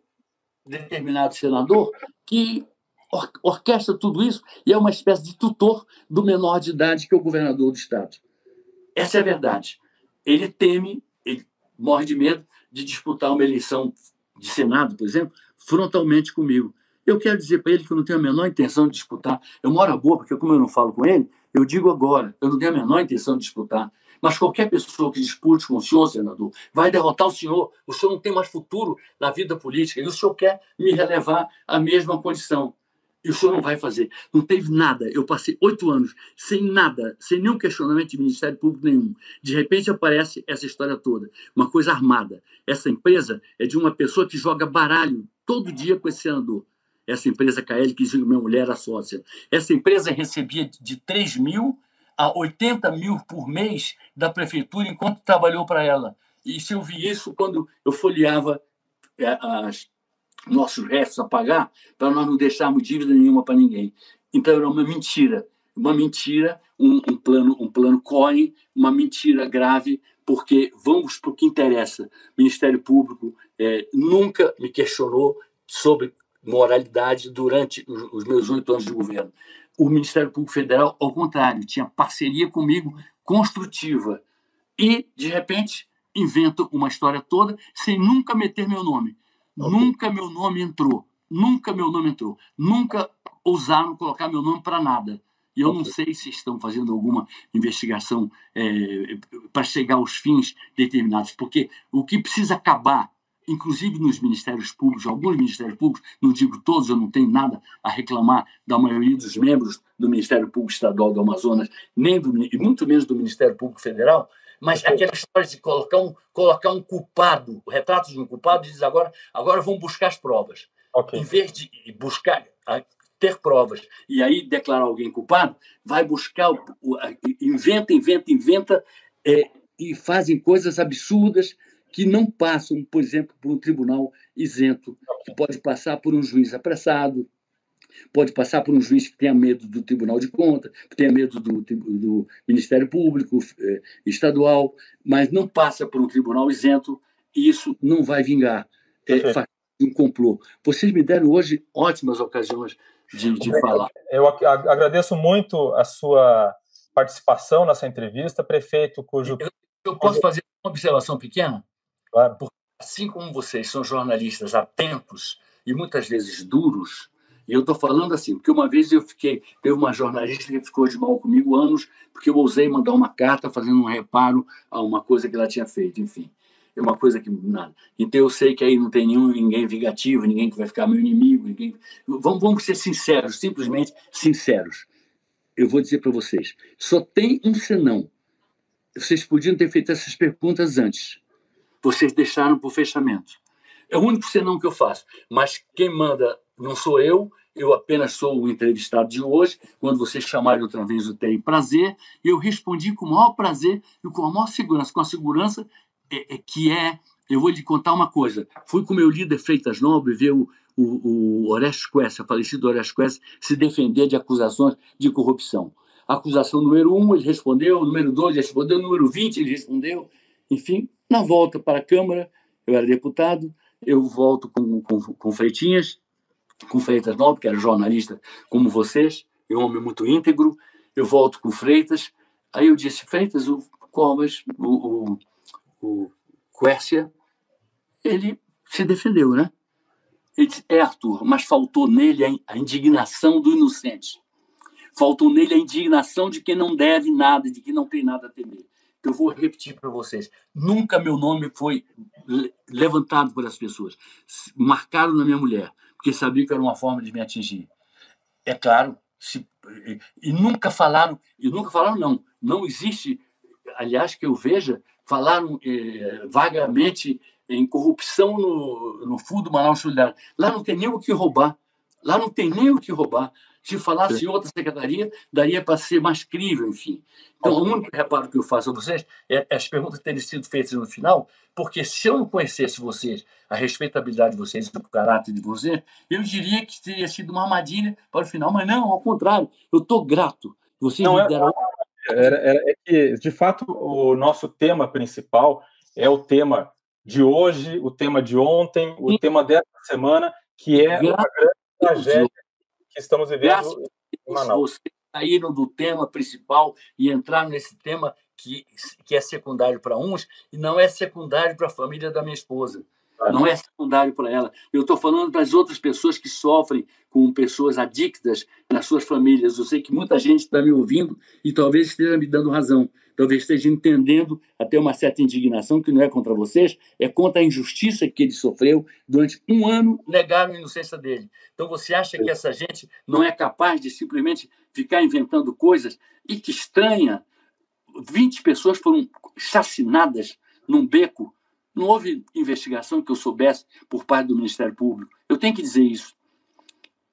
determinado senador que or orquestra tudo isso e é uma espécie de tutor do menor de idade que é o governador do estado. Essa é a verdade. Ele teme, ele morre de medo de disputar uma eleição de Senado, por exemplo, frontalmente comigo. Eu quero dizer para ele que eu não tenho a menor intenção de disputar. Eu moro a boa, porque como eu não falo com ele, eu digo agora, eu não tenho a menor intenção de disputar. Mas qualquer pessoa que dispute com o senhor, senador, vai derrotar o senhor. O senhor não tem mais futuro na vida política e o senhor quer me relevar à mesma condição. E o senhor não vai fazer. Não teve nada. Eu passei oito anos sem nada, sem nenhum questionamento de Ministério Público nenhum. De repente aparece essa história toda. Uma coisa armada. Essa empresa é de uma pessoa que joga baralho todo dia com esse senador. Essa empresa KL, que minha mulher era sócia. Essa empresa recebia de 3 mil a 80 mil por mês da prefeitura enquanto trabalhou para ela. E se eu vi isso quando eu folheava é, as, nossos restos a pagar, para nós não deixarmos dívida nenhuma para ninguém. Então era uma mentira, uma mentira, um, um plano, um plano COIN, uma mentira grave, porque vamos para o que interessa. O Ministério Público é, nunca me questionou sobre moralidade durante os, meus oito anos de governo o Ministério Público Federal, ao contrário, tinha parceria comigo construtiva. E, de repente, invento uma história toda sem nunca meter meu nome. Okay. Nunca meu nome entrou. Nunca meu nome entrou. Nunca ousaram colocar meu nome para nada. E eu okay. não sei se estão fazendo alguma investigação é, para chegar aos fins determinados, porque o que precisa acabar inclusive nos ministérios públicos, alguns ministérios públicos, não digo todos, eu não tenho nada a reclamar da maioria dos membros do Ministério Público Estadual do Amazonas, nem do, e muito menos do Ministério Público Federal, mas aquela história de colocar um, colocar um culpado, o retrato de um culpado, e diz agora, agora vão buscar as provas. Okay. Em vez de buscar, ter provas e aí declarar alguém culpado, vai buscar, inventa, inventa, inventa, é, e fazem coisas absurdas, que não passam, por exemplo, por um tribunal isento, que pode passar por um juiz apressado, pode passar por um juiz que tenha medo do Tribunal de Contas, que tenha medo do, do Ministério Público eh, Estadual, mas não passa por um tribunal isento e isso não vai vingar. É, faz um complô. Vocês me deram hoje ótimas ocasiões de, de falar. Eu agradeço muito a sua participação nessa entrevista, prefeito cujo. Eu, eu posso fazer uma observação pequena? Claro. Porque, assim como vocês são jornalistas atentos e muitas vezes duros, e eu estou falando assim, porque uma vez eu fiquei, teve uma jornalista que ficou de mal comigo anos, porque eu ousei mandar uma carta fazendo um reparo a uma coisa que ela tinha feito, enfim. É uma coisa que nada. Então eu sei que aí não tem nenhum, ninguém vingativo, ninguém que vai ficar meu inimigo, ninguém. Vamos, vamos ser sinceros, simplesmente sinceros. Eu vou dizer para vocês, só tem um senão. Vocês podiam ter feito essas perguntas antes vocês deixaram para o fechamento. É o único senão que eu faço. Mas quem manda não sou eu, eu apenas sou o entrevistado de hoje. Quando vocês chamarem outra vez, eu tenho prazer. Eu respondi com o maior prazer e com a maior segurança, com a segurança é, é, que é. Eu vou lhe contar uma coisa. Fui com o meu líder Freitas Nobre ver o, o, o Orestes Quest, a falecido Orestes Quest, se defender de acusações de corrupção. acusação número um, ele respondeu. Número dois, ele respondeu. Número vinte, ele respondeu. Enfim, na volta para a Câmara, eu era deputado, eu volto com, com, com Freitinhas, com Freitas Nobre, que era jornalista como vocês, e um homem muito íntegro, eu volto com Freitas, aí eu disse, Freitas, o Covas, o, o, o Quércia, ele se defendeu, né? Ele disse: É, Arthur, mas faltou nele a indignação do inocente. Faltou nele a indignação de quem não deve nada, de quem não tem nada a temer. Eu vou repetir para vocês: nunca meu nome foi levantado por as pessoas. Marcaram na minha mulher, porque sabiam que era uma forma de me atingir. É claro, se, e nunca falaram, e nunca falaram, não. Não existe, aliás, que eu veja, falaram eh, vagamente em corrupção no, no Fundo Manaus Solidário. Lá não tem nem o que roubar. Lá não tem nem o que roubar. Se falasse em outra secretaria, daria para ser mais crível, enfim. Então, o único reparo que eu faço a vocês é as perguntas terem sido feitas no final, porque se eu não conhecesse vocês, a respeitabilidade de vocês, o caráter de vocês, eu diria que teria sido uma armadilha para o final, mas não, ao contrário, eu estou grato. Vocês não, me é deram. É, é que, de fato, o nosso tema principal é o tema de hoje, o tema de ontem, o Sim. tema dessa semana, que é uma grande tragédia que estamos vivendo Graças em Manaus. Vocês saíram do tema principal e entraram nesse tema que, que é secundário para uns e não é secundário para a família da minha esposa. Não é secundário para ela. Eu estou falando das outras pessoas que sofrem com pessoas adictas nas suas famílias. Eu sei que muita gente está me ouvindo e talvez esteja me dando razão. Talvez esteja entendendo até uma certa indignação que não é contra vocês, é contra a injustiça que ele sofreu durante um ano, negaram a inocência dele. Então você acha que essa gente não é capaz de simplesmente ficar inventando coisas? E que estranha, 20 pessoas foram chacinadas num beco não houve investigação que eu soubesse por parte do Ministério Público. Eu tenho que dizer isso.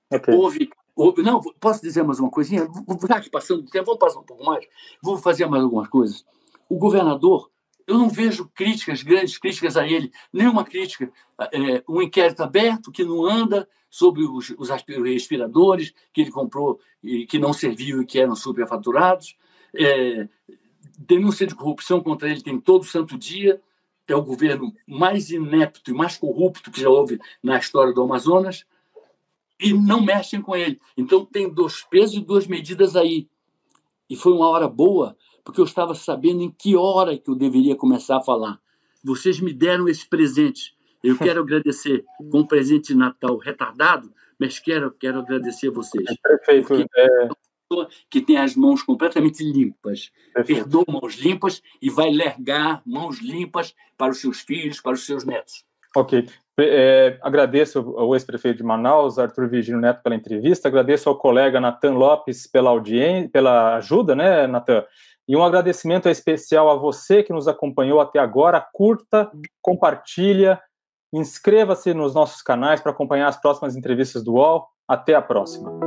Okay. Houve, houve, Não, posso dizer mais uma coisinha? Já que passando do tempo, vamos passar um pouco mais. Vou fazer mais algumas coisas. O governador, eu não vejo críticas, grandes críticas a ele, nenhuma crítica. É, um inquérito aberto que não anda sobre os, os respiradores que ele comprou e que não serviu e que eram superfaturados. É, denúncia de corrupção contra ele tem todo santo dia é o governo mais inepto e mais corrupto que já houve na história do Amazonas, e não mexem com ele. Então tem dois pesos e duas medidas aí. E foi uma hora boa, porque eu estava sabendo em que hora que eu deveria começar a falar. Vocês me deram esse presente. Eu quero agradecer com um presente de Natal retardado, mas quero, quero agradecer a vocês. Perfeito. É pessoa que tem as mãos completamente limpas. Herdou mãos limpas e vai largar mãos limpas para os seus filhos, para os seus netos. Ok. É, agradeço ao ex-prefeito de Manaus, Arthur Virgínio Neto, pela entrevista. Agradeço ao colega Natan Lopes pela audiência, pela ajuda, né, Natan? E um agradecimento especial a você que nos acompanhou até agora. Curta, compartilha, inscreva-se nos nossos canais para acompanhar as próximas entrevistas do UOL. Até a próxima.